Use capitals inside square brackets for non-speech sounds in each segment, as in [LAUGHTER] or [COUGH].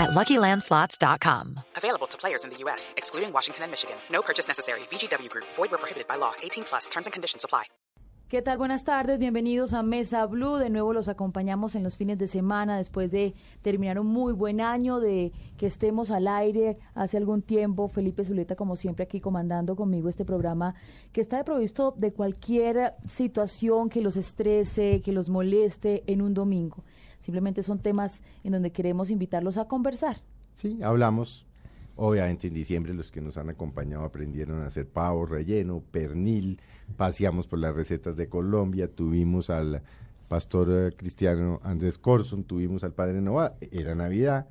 at LuckyLandSlots.com. Available to players in the U.S., excluding Washington and Michigan. No purchase necessary. VGW Group. Void where prohibited by law. 18 plus. Terms and conditions apply. ¿Qué tal? Buenas tardes, bienvenidos a Mesa Blue. De nuevo los acompañamos en los fines de semana después de terminar un muy buen año, de que estemos al aire hace algún tiempo. Felipe Zuleta, como siempre, aquí comandando conmigo este programa que está provisto de cualquier situación que los estrese, que los moleste en un domingo. Simplemente son temas en donde queremos invitarlos a conversar. Sí, hablamos. Obviamente en diciembre los que nos han acompañado aprendieron a hacer pavo relleno, pernil, paseamos por las recetas de Colombia, tuvimos al pastor eh, cristiano Andrés Corson, tuvimos al padre Nova, era Navidad,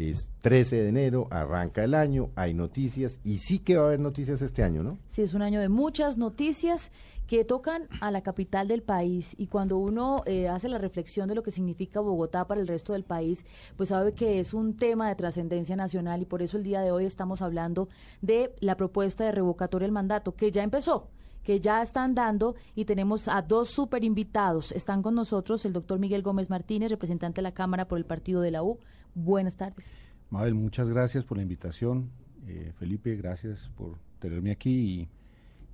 es 13 de enero, arranca el año, hay noticias y sí que va a haber noticias este año, ¿no? Sí, es un año de muchas noticias que tocan a la capital del país y cuando uno eh, hace la reflexión de lo que significa Bogotá para el resto del país, pues sabe que es un tema de trascendencia nacional y por eso el día de hoy estamos hablando de la propuesta de revocatoria del mandato que ya empezó que ya están dando y tenemos a dos super invitados. Están con nosotros el doctor Miguel Gómez Martínez, representante de la Cámara por el partido de la U. Buenas tardes. Mabel, muchas gracias por la invitación. Eh, Felipe, gracias por tenerme aquí y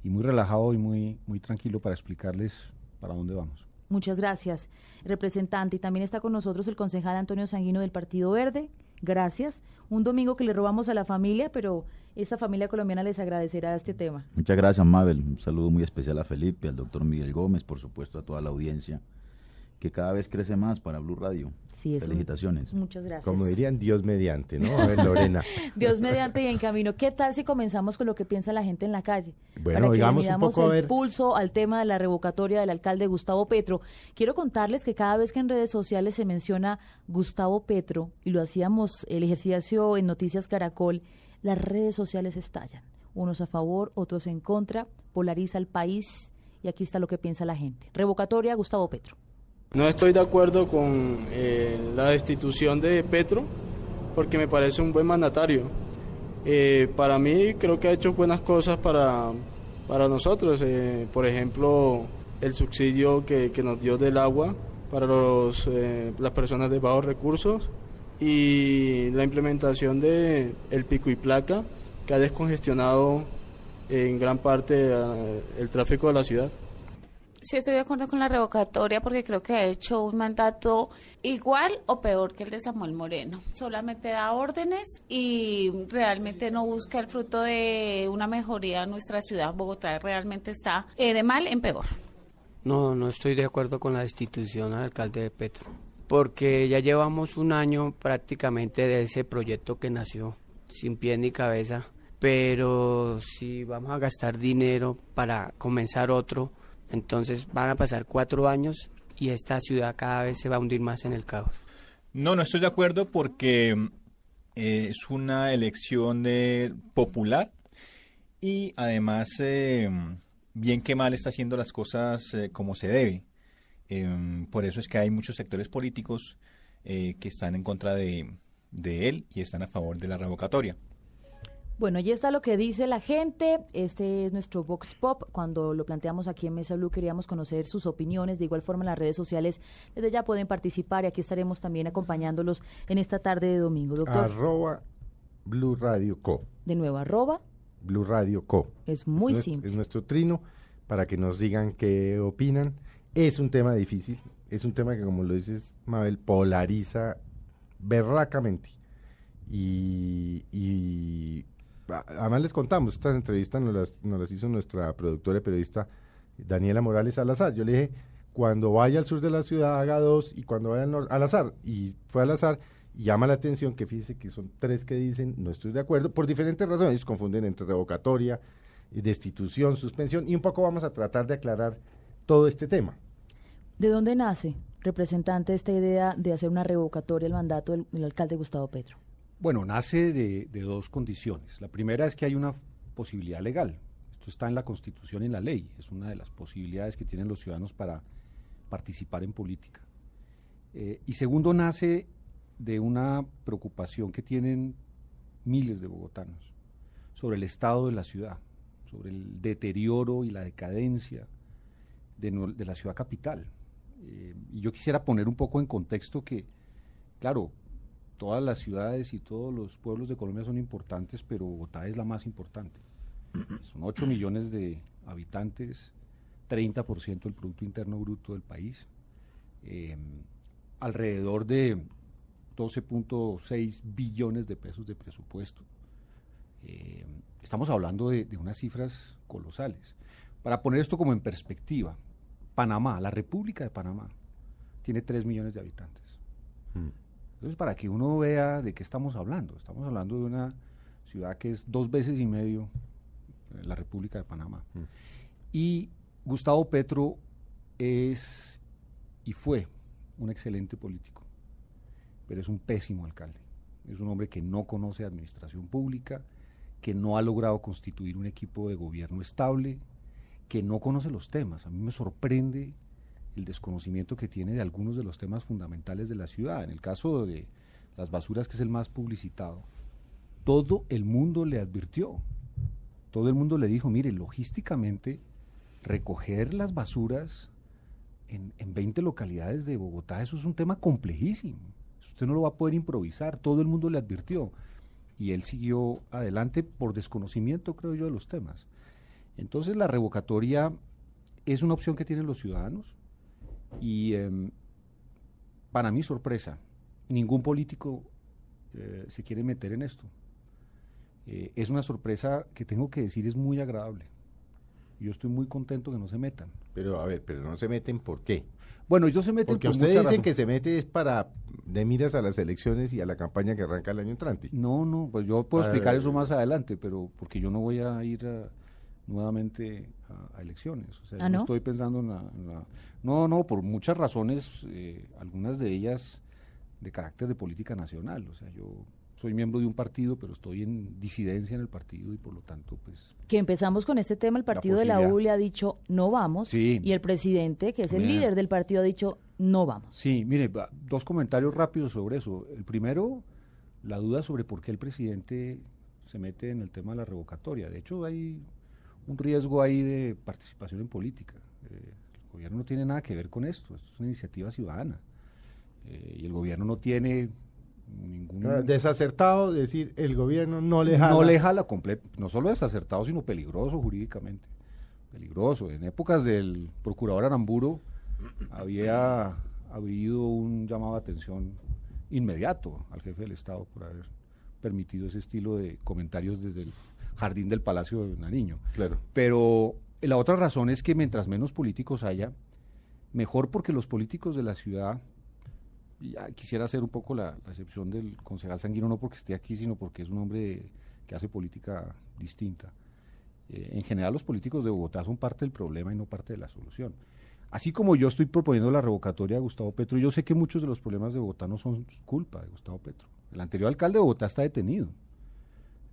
y muy relajado y muy, muy tranquilo para explicarles para dónde vamos. Muchas gracias, representante. Y también está con nosotros el concejal Antonio Sanguino del Partido Verde. Gracias. Un domingo que le robamos a la familia, pero esta familia colombiana les agradecerá este tema. Muchas gracias, Mabel. Un saludo muy especial a Felipe, al doctor Miguel Gómez, por supuesto, a toda la audiencia que cada vez crece más para Blue Radio. Sí, Felicitaciones. muchas gracias. Como dirían, Dios mediante, ¿no? A ver, Lorena. [LAUGHS] Dios mediante y en camino. ¿Qué tal si comenzamos con lo que piensa la gente en la calle? Bueno, Para que digamos le un poco a el ver. pulso al tema de la revocatoria del alcalde Gustavo Petro. Quiero contarles que cada vez que en redes sociales se menciona Gustavo Petro, y lo hacíamos el ejercicio en Noticias Caracol, las redes sociales estallan. Unos a favor, otros en contra, polariza el país y aquí está lo que piensa la gente. Revocatoria Gustavo Petro. No estoy de acuerdo con eh, la destitución de Petro porque me parece un buen mandatario. Eh, para mí creo que ha hecho buenas cosas para, para nosotros. Eh, por ejemplo, el subsidio que, que nos dio del agua para los, las personas de bajos recursos y la implementación de el pico y placa que ha descongestionado en gran parte el tráfico de la ciudad. Sí, estoy de acuerdo con la revocatoria porque creo que ha hecho un mandato igual o peor que el de Samuel Moreno. Solamente da órdenes y realmente no busca el fruto de una mejoría en nuestra ciudad. Bogotá realmente está eh, de mal en peor. No, no estoy de acuerdo con la destitución al alcalde de Petro, porque ya llevamos un año prácticamente de ese proyecto que nació sin pie ni cabeza, pero si vamos a gastar dinero para comenzar otro, entonces van a pasar cuatro años y esta ciudad cada vez se va a hundir más en el caos. No, no estoy de acuerdo porque eh, es una elección popular y además eh, bien que mal está haciendo las cosas eh, como se debe. Por eso es que hay muchos sectores políticos que están en contra de, de él y están a favor de la revocatoria. Bueno, ya está lo que dice la gente. Este es nuestro Vox Pop. Cuando lo planteamos aquí en Mesa Blue queríamos conocer sus opiniones. De igual forma en las redes sociales desde ya pueden participar y aquí estaremos también acompañándolos en esta tarde de domingo. Doctor, Arroba Blue Radio Co. de nuevo, arroba. Blue Radio Co. Es muy simple. Es nuestro trino para que nos digan qué opinan. Es un tema difícil, es un tema que, como lo dices, Mabel, polariza berracamente. Y, y además les contamos, estas entrevistas nos las, nos las hizo nuestra productora y periodista Daniela Morales Salazar. Yo le dije, cuando vaya al sur de la ciudad haga dos y cuando vaya al norte, al azar. Y fue al azar y llama la atención que fíjese que son tres que dicen no estoy de acuerdo por diferentes razones. Ellos confunden entre revocatoria, y destitución, suspensión y un poco vamos a tratar de aclarar todo este tema. ¿De dónde nace, representante, esta idea de hacer una revocatoria del mandato del alcalde Gustavo Petro? Bueno, nace de, dos condiciones. La primera es que hay una posibilidad legal. Esto está en la Constitución y en la ley. Es una de las posibilidades que tienen los ciudadanos para participar en política. Eh, y segundo, nace de una preocupación que tienen miles de bogotanos sobre el estado de la ciudad, sobre el deterioro y la decadencia de, la ciudad capital. Eh, y yo quisiera poner un poco en contexto que, claro, todas las ciudades y todos los pueblos de Colombia son importantes, pero Bogotá es la más importante. Son 8 millones de habitantes, 30% del Producto Interno Bruto del país, eh, alrededor de 12.6 billones de pesos de presupuesto. Eh, estamos hablando de, unas cifras colosales. Para poner esto como en perspectiva, Panamá, la República de Panamá, tiene 3 millones de habitantes. Hmm. Entonces, para que uno vea de qué estamos hablando, estamos hablando de una ciudad que es dos veces y medio eh, la República de Panamá. Hmm. Y Gustavo Petro es y fue un excelente político, pero es un pésimo alcalde. Es un hombre que no conoce administración pública, que no ha logrado constituir un equipo de gobierno estable, que no conoce los temas. A mí me sorprende el desconocimiento que tiene de algunos de los temas fundamentales de la ciudad. En el caso de las basuras, que es el más publicitado, todo el mundo le advirtió, todo el mundo le dijo, mire, logísticamente, recoger las basuras en, en 20 localidades de Bogotá, eso es un tema complejísimo. Usted no lo va a poder improvisar, todo el mundo le advirtió. Y él siguió adelante por desconocimiento, creo yo, de los temas. Entonces la revocatoria es una opción que tienen los ciudadanos y em, para mi sorpresa, ningún político eh, se quiere meter en esto. Eh, es una sorpresa que tengo que decir es muy agradable. Yo estoy muy contento que no se metan. Pero a ver, pero no se meten ¿por qué? Bueno, ellos se meten porque ustedes dicen que se mete es para de miras a las elecciones y a la campaña que arranca el año entrante. No, no, pues yo puedo explicar eso más adelante, pero porque yo no voy a ir a nuevamente a, elecciones. O sea, ¿Ah, no? estoy pensando en la, No, no, por muchas razones, eh, algunas de ellas de carácter de política nacional. O sea, yo soy miembro de un partido, pero estoy en disidencia en el partido y por lo tanto, pues... Que empezamos con este tema, el partido de la U le ha dicho no vamos y el presidente, que es el líder del partido, ha dicho no vamos. Sí, mire, dos comentarios rápidos sobre eso. El primero, la duda sobre por qué el presidente se mete en el tema de la revocatoria. De hecho, hay un riesgo ahí de participación en política. Eh, el gobierno no tiene nada que ver con esto, esto es una iniciativa ciudadana. Eh, y el gobierno no tiene ningún... Desacertado, decir, el gobierno no le jala. No le jala completo, no solo desacertado, sino peligroso jurídicamente. Peligroso. En épocas del procurador Aramburo había habido un llamado de atención inmediato al jefe del Estado por haber permitido ese estilo de comentarios desde el jardín del Palacio de Nariño. Claro. Pero la otra razón es que mientras menos políticos haya, mejor porque los políticos de la ciudad, ya quisiera hacer un poco la, excepción del concejal Sanguino, no porque esté aquí, sino porque es un hombre que hace política distinta. Eh, en general los políticos de Bogotá son parte del problema y no parte de la solución. Así como yo estoy proponiendo la revocatoria de Gustavo Petro, yo sé que muchos de los problemas de Bogotá no son culpa de Gustavo Petro. El anterior alcalde de Bogotá está detenido.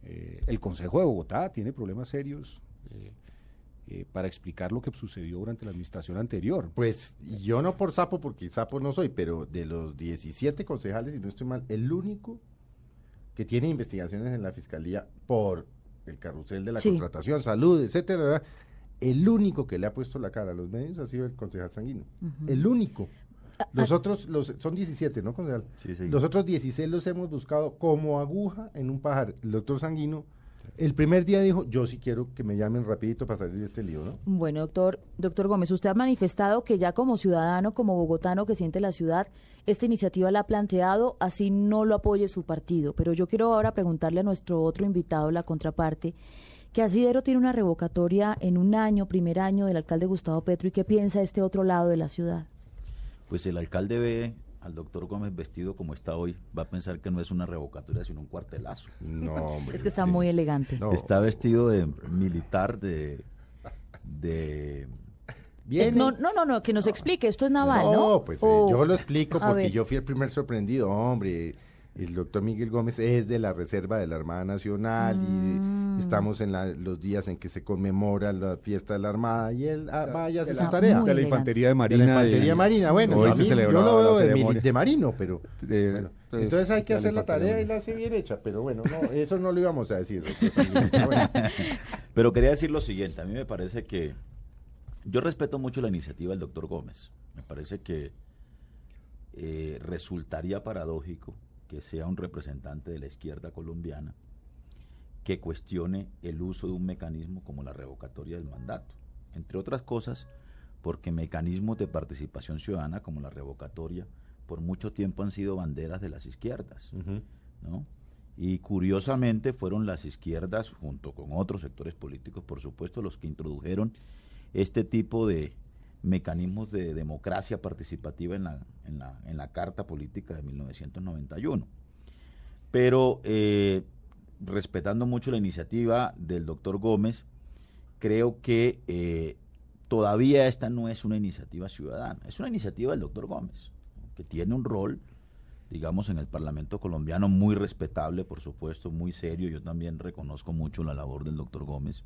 Eh, el Consejo de Bogotá tiene problemas serios eh, eh, para explicar lo que sucedió durante la administración anterior. Pues yo no por sapo, porque sapo no soy, pero de los 17 concejales, si no estoy mal, el único que tiene investigaciones en la fiscalía por el carrusel de la contratación, salud, etcétera, el único que le ha puesto la cara a los medios ha sido el concejal Sanguino. El único. [LAUGHS] Los otros, los, son 17, ¿no, Los otros 16 los hemos buscado como aguja en un pajar. El doctor Sanguino, el primer día dijo, yo sí quiero que me llamen rapidito para salir de este lío, ¿no? Bueno, doctor, doctor Gómez, usted ha manifestado que ya como ciudadano, como bogotano que siente la ciudad, esta iniciativa la ha planteado, así no lo apoye su partido. Pero yo quiero ahora preguntarle a nuestro otro invitado, la contraparte, que Asidero tiene una revocatoria en un año, primer año del alcalde Gustavo Petro, y qué piensa este otro lado de la ciudad pues el alcalde ve al doctor Gómez vestido como está hoy, va a pensar que no es una revocatoria, sino un cuartelazo. No, [LAUGHS] hombre. Es que está muy elegante. Está vestido de militar, de... de eh, no, no, no, que nos explique, esto es naval, ¿no? No, pues eh, yo lo explico porque yo fui el primer sorprendido, hombre. El doctor Miguel Gómez es de la Reserva de la Armada Nacional y Mm. estamos en la- los días en que se conmemora la fiesta de la Armada y él ah, va y hace de su la- tarea. de la infantería de De marina. la infantería de- marina, bueno, hoy a se mí- yo lo veo de, marino, pero De- bueno, pues, entonces hay que hacer la tarea y marina. la hace bien hecha, pero bueno, no, eso no lo íbamos a decir. pero bueno. [LAUGHS] Pero quería decir lo siguiente, a mí me parece que yo respeto mucho la iniciativa del doctor Gómez. Me parece que eh, resultaría paradójico que sea un representante de la izquierda colombiana que cuestione el uso de un mecanismo como la revocatoria del mandato. Entre otras cosas, porque mecanismos de participación ciudadana como la revocatoria por mucho tiempo han sido banderas de las izquierdas. ¿no? Y curiosamente fueron las izquierdas, junto con otros sectores políticos, por supuesto, los que introdujeron este tipo de mecanismos de democracia participativa en la, en la, en la Carta Política de 1991. Pero eh, respetando mucho la iniciativa del doctor Gómez, creo que eh, todavía esta no es una iniciativa ciudadana, es una iniciativa del doctor Gómez, que tiene un rol digamos, en el Parlamento colombiano, muy respetable, por supuesto, muy serio. Yo también reconozco mucho la labor del doctor Gómez,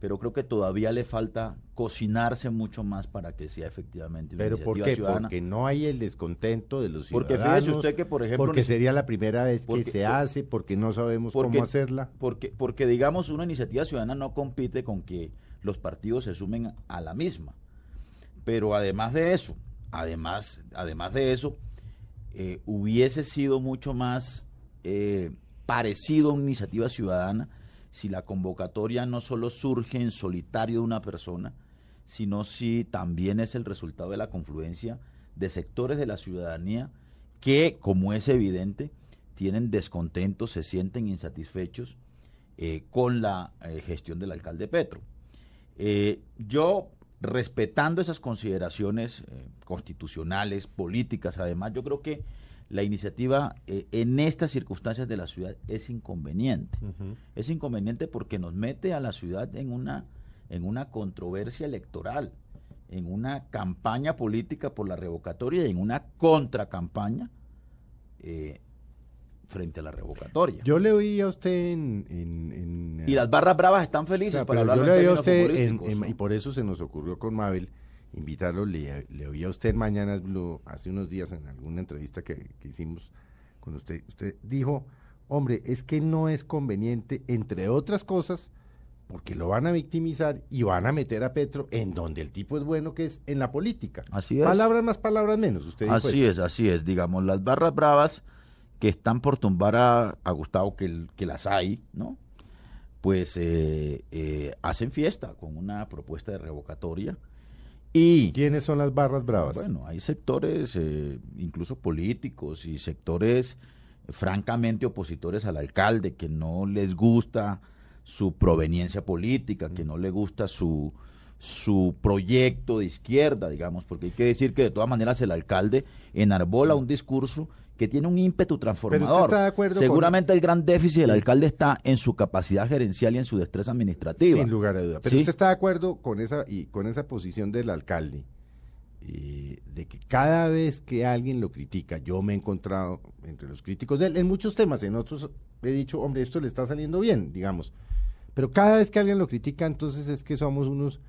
pero creo que todavía le falta cocinarse mucho más para que sea efectivamente una Pero ¿por qué? ciudadana. Porque no hay el descontento de los Porque ciudadanos. fíjese usted que, por ejemplo, Porque sería la primera vez porque- que se hace, porque no sabemos porque- cómo hacerla. Porque, porque, digamos, una iniciativa ciudadana no compite con que los partidos se sumen a la misma. Pero además de eso, además, además de eso, eh, hubiese sido mucho más eh, parecido a una iniciativa ciudadana si la convocatoria no solo surge en solitario de una persona, sino si también es el resultado de la confluencia de sectores de la ciudadanía que, como es evidente, tienen descontentos, se sienten insatisfechos eh, con la eh, gestión del alcalde Petro. Eh, yo, respetando esas consideraciones constitucionales, políticas, además, yo creo que la iniciativa eh, en estas circunstancias de la ciudad es inconveniente. Es inconveniente porque nos mete a la ciudad en una, en una controversia electoral, en una campaña política por la revocatoria y en una contracampaña eh, frente a la revocatoria. Yo le oí a usted en... en- en, y las barras bravas están felices O sea, para hablar yo le oí a usted, en- futbolísticos, en- ¿no? y por eso se nos ocurrió con Mabel invitarlo, le, le oí a usted Blue hace unos días en alguna entrevista que, que hicimos con usted. Usted dijo, hombre, es que no es conveniente, entre otras cosas, porque lo van a victimizar y van a meter a Petro en donde el tipo es bueno, que es en la política. Así es. Palabras más, palabras menos. Usted Así es, así es. Digamos, las barras bravas que están por tumbar a, a Gustavo, que, que las hay, ¿no? Pues eh, eh, hacen fiesta con una propuesta de revocatoria. Y ¿Quiénes son las barras bravas? bueno, hay sectores, eh, incluso políticos y sectores eh, francamente opositores al alcalde, que no les gusta su proveniencia política, que no le gusta su, su proyecto de izquierda, digamos, porque hay que decir que de todas maneras el alcalde enarbola un discurso que tiene un ímpetu transformador. está de acuerdo con- Seguramente el gran déficit del alcalde está en su capacidad gerencial y en su destreza administrativa. Sin lugar a duda. Pero ¿Sí? usted está de acuerdo con esa y con esa posición del alcalde eh, de que cada vez que alguien lo critica, yo me he encontrado entre los críticos de él en muchos temas, en otros he dicho, hombre, esto le está saliendo bien, digamos. Pero cada vez que alguien lo critica, entonces es que somos unos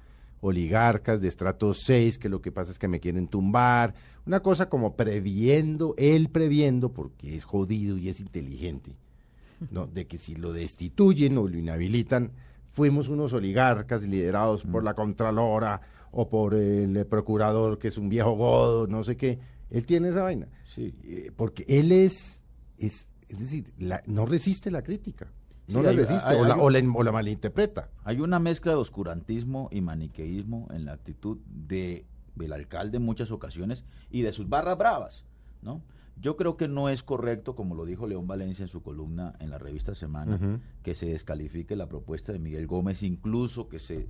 oligarcas de estrato 6, que lo que pasa es que me quieren tumbar, una cosa como previendo, él previendo, porque es jodido y es inteligente, ¿no? de que si lo destituyen o lo inhabilitan, fuimos unos oligarcas liderados por la Contralora o por el procurador que es un viejo godo, no sé qué. Él tiene esa vaina. Sí. Eh, porque él es, es, es decir, la- no resiste la crítica. No Sí, la hay- resiste hay- o, la, hay o, un- la, o la malinterpreta. Hay una mezcla de oscurantismo y maniqueísmo en la actitud de, del alcalde en muchas ocasiones y de sus barras bravas, ¿no? Yo creo que no es correcto, como lo dijo León Valencia en su columna en la revista Semana, que se descalifique la propuesta de Miguel Gómez, incluso que se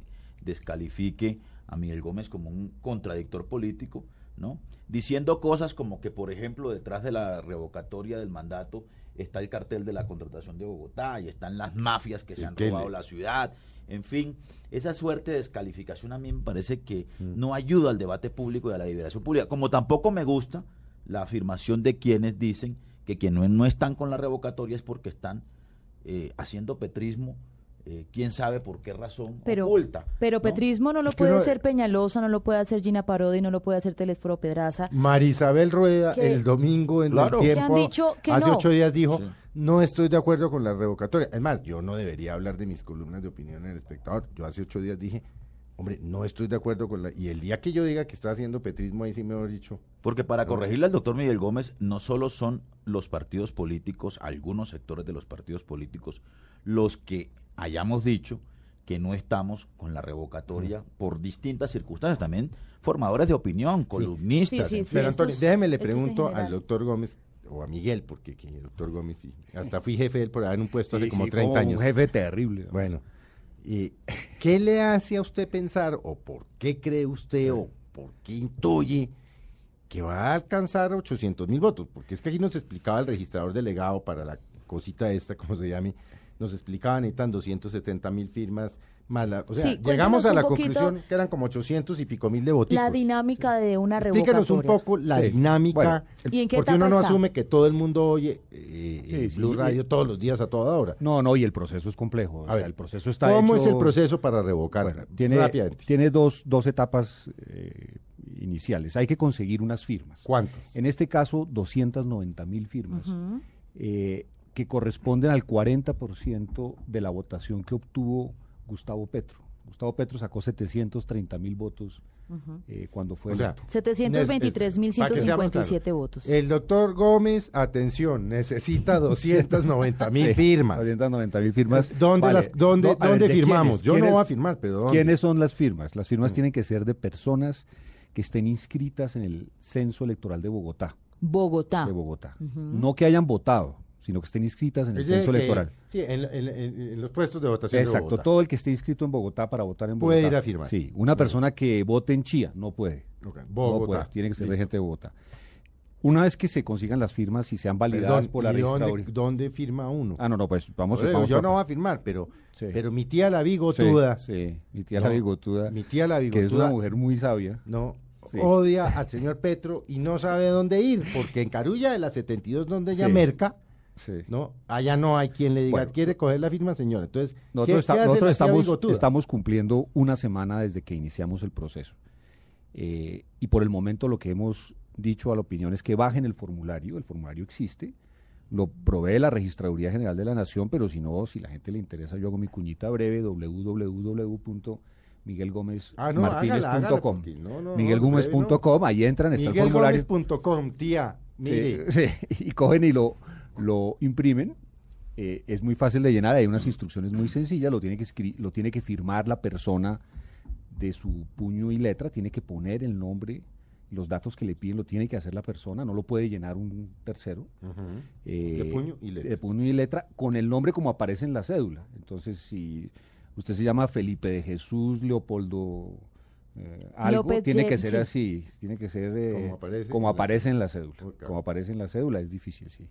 descalifique a Miguel Gómez como un contradictor político, ¿no? Diciendo cosas como que, por ejemplo, detrás de la revocatoria del mandato está el cartel de la contratación de Bogotá y están las mafias que se han robado le- la ciudad. En fin, esa suerte de descalificación a mí me parece que Mm. no ayuda al debate público y a la liberación pública. Como tampoco me gusta la afirmación de quienes dicen que quienes no, no están con la revocatoria es porque están eh, haciendo petrismo eh, quién sabe por qué razón Pero, oculta. pero ¿no? petrismo no lo Es puede hacer Peñalosa, no lo puede hacer Gina Parodi, no lo puede hacer Telesforo Pedraza. Marisabel Rueda Que- el domingo en Claro. el Que tiempo han dicho que hace no. ocho días dijo Sí. no estoy de acuerdo con la revocatoria. Es más, yo no debería hablar de mis columnas de opinión en el espectador. Yo hace ocho días dije, hombre, no estoy de acuerdo con la... Y el día que yo diga que está haciendo petrismo, ahí sí me he dicho. Porque para corregirle al doctor Miguel Gómez, no solo son los partidos políticos, algunos sectores de los partidos políticos, los que hayamos dicho que no estamos con la revocatoria por distintas circunstancias, también formadores de opinión, columnistas. Sí, sí, sí. Pero Antonio, déjeme le pregunto al doctor Gómez, o a Miguel, porque que el doctor Gómez sí. Hasta fui jefe de él por ahí en un puesto Sí, hace como sí, 30 como años. Un jefe terrible. Bueno, y ¿qué le hace a usted pensar, o por qué cree usted, o por qué intuye que va a alcanzar 800 mil votos? Porque es que aquí nos explicaba el registrador delegado para la cosita esta, como se llame, nos explicaba, necesitan 270 mil firmas, más la- o sea, Sí, llegamos a la conclusión que eran como 800 y pico mil de votos. La dinámica de una Explíquenos revocatoria. un poco la Sí. dinámica, Bueno, ¿Y en qué porque uno no está? asume que todo el mundo oye eh, Sí, eh, sí, Blue Radio todos los días a toda hora. No, no, y el proceso es complejo. o A sea, ver, el proceso está ¿Cómo es el proceso para revocar? Bueno, tiene, Rápidamente. tiene dos, dos etapas eh, iniciales. Hay que conseguir unas firmas. ¿Cuántas? En este caso, 290 mil firmas, eh, que corresponden al 40% de la votación que obtuvo Gustavo Petro. Gustavo Petro sacó 730 mil votos eh, cuando fue O sea, electo. 723.157 votos. El doctor Gómez, atención, necesita [LAUGHS] 290 mil Sí, firmas. 290 mil firmas. ¿Dónde, Vale. las, dónde, No, a ver, dónde ¿de firmamos? Yo no ¿Quiénes- voy a firmar, pero ¿dónde? ¿Quiénes son las firmas? Las firmas tienen que ser de personas que estén inscritas en el censo electoral de Bogotá. Bogotá. De Bogotá. No que hayan votado, sino que estén inscritas en el censo que- electoral. Sí, en, en- en- en los puestos de votación. de Exacto, Bogotá. todo el que esté inscrito en Bogotá para votar en Bogotá. Puede ir a firmar. Sí, una persona que vote en Chía no puede. Ok, No Bogotá. puede, tiene que ser de gente de Bogotá. Una vez que se consigan las firmas y sean validadas Perdón, por la ¿y dónde, registraduría. dónde firma uno? Ah, no, no, pues vamos, eso, vamos yo no voy a firmar, pero, Sí. pero mi tía la Sí, bigotuda, Sí, mi tía No, la bigotuda, mi tía la que es bigotuda, una mujer muy sabia. no Sí. odia al señor Petro y no sabe dónde ir, porque en Carulla de la 72, donde ella Sí. merca, Sí. no, allá no hay quien le diga, Bueno. ¿quiere coger la firma, señor? Entonces, ¿qué- Nosotros, qué estamos, cumpliendo una semana desde que iniciamos el proceso. Eh, y por el momento lo que hemos dicho a la opinión es que bajen el formulario, el formulario existe, lo provee la Registraduría General de la Nación, pero si no, si la gente le interesa, yo hago mi cuñita breve, Ah, hágala, www.miguelgomez.com. porque no, no, no, miguelgomez.com, ahí entran, está el formulario. Miguelgomez.com, tía, mire. Sí, [LAUGHS] sí, y cogen y lo, lo imprimen. Eh, es muy fácil de llenar, hay unas instrucciones muy sencillas, lo tiene, que escri- lo tiene que firmar la persona de su puño y letra, tiene que poner el nombre, los datos que le piden, lo tiene que hacer la persona, no lo puede llenar un tercero. Eh, De puño y letra. de puño y letra, con el nombre como aparece en la cédula. Entonces, si usted se llama Felipe de Jesús Leopoldo eh, algo, López tiene que ser sí. así, tiene que ser eh, Como aparece como en la aparece en la cédula. Como aparece en la cédula, es difícil, sí.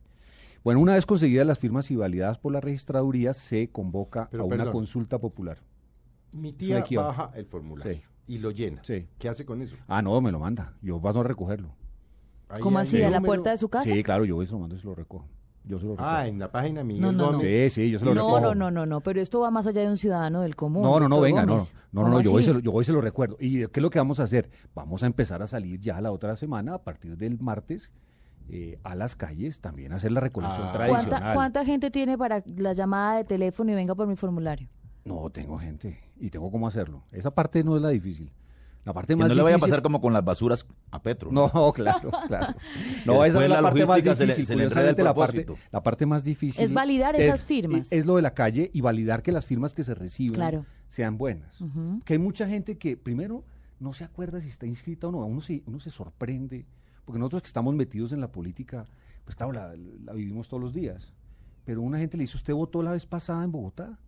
Bueno, una vez conseguidas las firmas y validadas por la registraduría, se convoca Pero, a una consulta popular. Mi tía baja el formulario Sí. y lo llena. Sí. ¿Qué hace con eso? Ah, no, me lo manda. Yo paso a recogerlo. Ahí ¿Cómo hay así? el ¿A la número. puerta de su casa? Sí, claro, yo voy y se lo mando y se lo recojo. Yo se lo recojo. Ah, en la página Miguel No, no, no. Gómez. Sí, sí, yo se lo No, recojo. no, no, no, no, pero esto va más allá de un ciudadano del común. No, no, no, doctor venga, no, Gómez. no, no, ¿Cómo no, yo voy, y así? se lo, yo voy y se lo recuerdo. ¿Y qué es lo que vamos a hacer? Vamos a empezar a salir ya la otra semana, a partir del martes, eh, a las calles, también a hacer la recolección Ah. tradicional. ¿Cuánta, ¿Cuánta gente tiene para la llamada de teléfono y venga por mi formulario? No, tengo gente y tengo cómo hacerlo. Esa parte no es la difícil. La parte Que más no le vaya a difícil- pasar como con las basuras a Petro. No, [LAUGHS] claro, claro. No, esa es la, la parte más logística se le- difícil. se le la, parte, propósito. la parte más difícil Es validar esas firmas. Es, lo de la calle y validar que las firmas que se reciban Claro. sean buenas. Ujú. Que hay mucha gente que primero no se acuerda si está inscrita o no. Uno se, uno se sorprende. Porque nosotros que estamos metidos en la política, pues claro, la, la vivimos todos los días. Pero una gente le dice, ¿usted votó la vez pasada en Bogotá?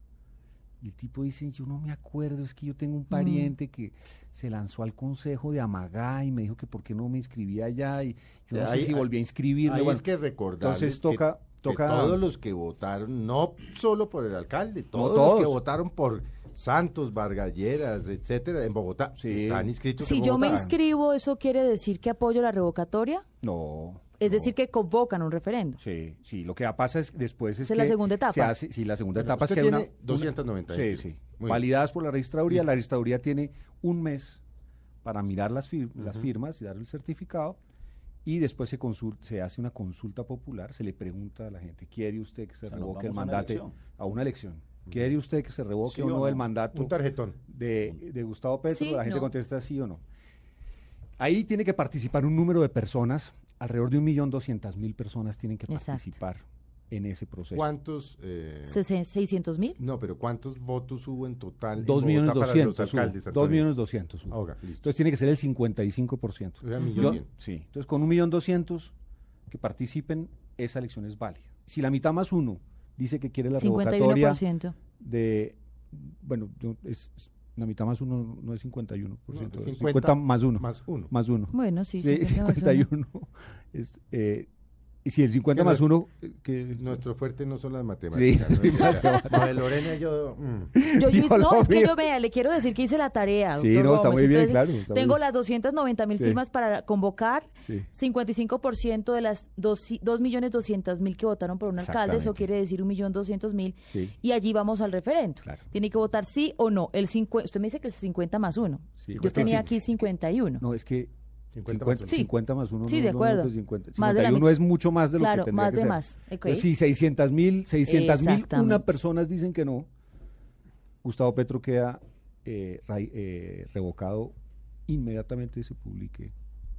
Y el tipo dice, yo no me acuerdo, es que yo tengo un pariente que se lanzó al consejo de Amagá y me dijo que por qué no me inscribía allá y yo no Ahí- sé si volví a inscribirme. Bueno, es que recordar entonces toca, toca todos los que votaron, no solo por el alcalde, todos, todos. los que votaron por Santos, Vargalleras, etcétera, en Bogotá, Sí. están inscritos Si en yo me inscribo, ¿eso quiere decir que apoyo la revocatoria? No, Es decir, que convocan un referendo. Sí, sí. Lo que pasa es que después es que la segunda etapa. se hace- sí, la segunda Bueno, etapa es que hay una, tiene 290 Sí, días. sí. Muy bien. Validadas por la registraduría. La registraduría tiene un mes para mirar las, fir- las firmas y dar el certificado. Y después se, consul- se hace una consulta popular, se le pregunta a la gente, ¿quiere usted que se sea, revoque el una mandato? elección. A una elección. ¿Quiere usted que se revoque ¿Sí o o no, no? el mandato Un tarjetón. de, de Gustavo Petro? Sí, la gente no. contesta sí o no. Ahí tiene que participar un número de personas, alrededor de un millón doscientas mil personas tienen que Exacto. participar en ese proceso. ¿Cuántos? eh, Sesen- ¿600 mil? no, pero ¿cuántos votos hubo en total? en Dos millones Bogotá para doscientos. los alcaldes? hubo. Antonio? Dos millones doscientos. hubo. Ah, ok, listo. Entonces tiene que ser el 55%. O sea, Yo- sí. Entonces con un millón doscientos que participen, esa elección es válida. Si la mitad más uno dice que quiere la revocatoria 51%. de, bueno, yo- es, es- la mitad más uno no es 51%, No, es 50 50 más uno. Más uno. Más uno. Bueno, sí, Sí, 50 más uno. 51. Es, eh, y si el 50 Que más no- uno, eh, que Nuestro fuerte no son las matemáticas. Sí. ¿no? [LAUGHS] Mabel Lorena y yo... mm. Yo, yo- Yo no, es que yo vea, le quiero decir que hice la tarea. Sí, no, está Gómez. muy bien, Entonces, claro, está tengo bien. las 290 mil Sí. firmas para convocar. Sí. 55% de las 2.200.000 que votaron por un alcalde, eso quiere decir 1.200.000. Sí. Y allí vamos al referendo. Claro. Tiene que votar sí o no. El 50, usted me dice que es 50 más 1. Sí, Yo pues tenía sí. aquí 51. No, es que 50 50, más uno. 50 más uno. Sí, no- de no, acuerdo. no, pues 50. Más de la 51 mitad. es mucho más de lo Claro, que tendría más que de ser. más. Entonces, si 600 mil, 600 mil, una personas dicen que no, Gustavo Petro queda eh, ra- eh, revocado inmediatamente se publique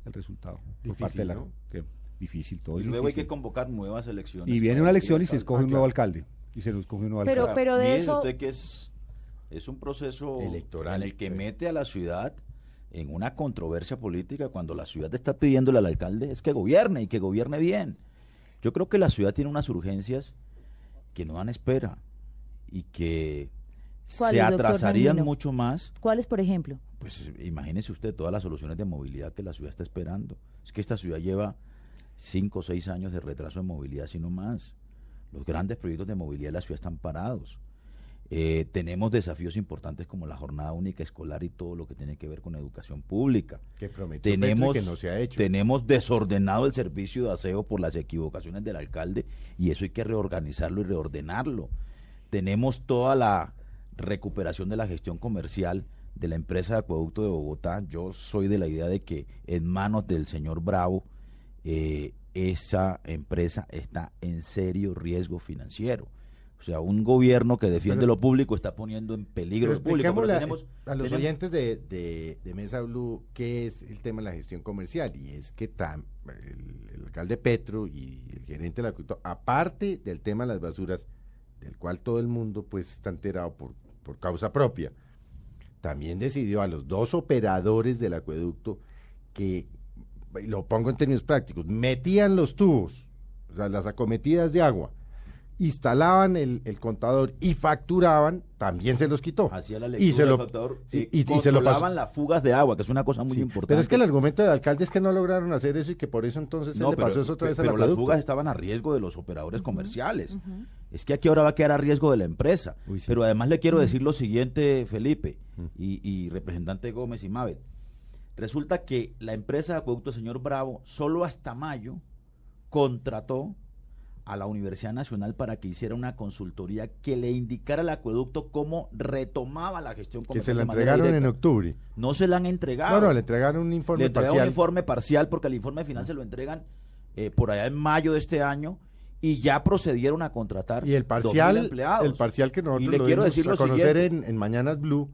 el resultado por Difícil, parte de la ¿no? que- difícil todo Y luego hay que convocar nuevas elecciones. y viene una elección y se escoge Ah, un nuevo claro. alcalde y se nos escoge un nuevo Pero- alcalde pero de eso- usted que es, es un proceso Electoral, en el que sí. mete a la ciudad en una controversia política cuando la ciudad está pidiéndole al alcalde es que gobierne y que gobierne bien. Yo creo que la ciudad tiene unas urgencias que no dan espera y que se ¿Cuáles, doctor atrasarían mucho más. ¿Cuáles, por ejemplo? Pues imagínese usted todas las soluciones de movilidad que la ciudad está esperando. Es que esta ciudad lleva cinco o seis años de retraso en movilidad, si no más. Los grandes proyectos de movilidad de la ciudad están parados. Eh, tenemos desafíos importantes como la jornada única escolar y todo lo que tiene que ver con educación pública. Que prometió Petro y Tenemos, que no se ha hecho. tenemos desordenado el servicio de aseo por las equivocaciones del alcalde y eso hay que reorganizarlo y reordenarlo. Tenemos toda la recuperación de la gestión comercial de la empresa de acueducto de Bogotá. Yo soy de la idea de que en manos del señor Bravo eh, esa empresa está en serio riesgo financiero. O sea, un gobierno que defiende Pero- lo público está poniendo en peligro lo público. Pero a- tenemos- a los tenemos- oyentes de, de, de Mesa Blue qué es el tema de la gestión comercial y es que tam- el, el alcalde Petro y el gerente del acueducto, aparte del tema de las basuras, del cual todo el mundo pues está enterado por, por causa propia, también decidió a los dos operadores del acueducto que, y lo pongo en términos prácticos, metían los tubos, o sea, las acometidas de agua, instalaban el, el contador y facturaban, también se los quitó. Hacía la y lectura se del lo, factador, y, sí, y- y se lo controlaban las fugas de agua, que es una cosa muy Sí, importante. Pero es que el argumento del alcalde es que no lograron hacer eso y que por eso entonces se No, le pero, pasó eso otra vez al pero las fugas estaban a riesgo de los operadores comerciales. Es que aquí ahora va a quedar a riesgo de la empresa. Uy, sí. Pero además le quiero decir lo siguiente, Felipe y, y representante Gómez y Mabel. Resulta que la empresa de acueducto señor Bravo solo hasta mayo contrató a la Universidad Nacional para que hiciera una consultoría que le indicara al acueducto cómo retomaba la gestión que se la entregaron en octubre. No se la han entregado. No, no, le entregaron un informe Le entregaron parcial. un informe parcial porque el informe final se lo entregan eh, por allá en mayo de este año y ya procedieron a contratar Y el 2.000 parcial, empleados. el parcial que nosotros Y le lo quiero decir a conocer en, en Mañanas Blue,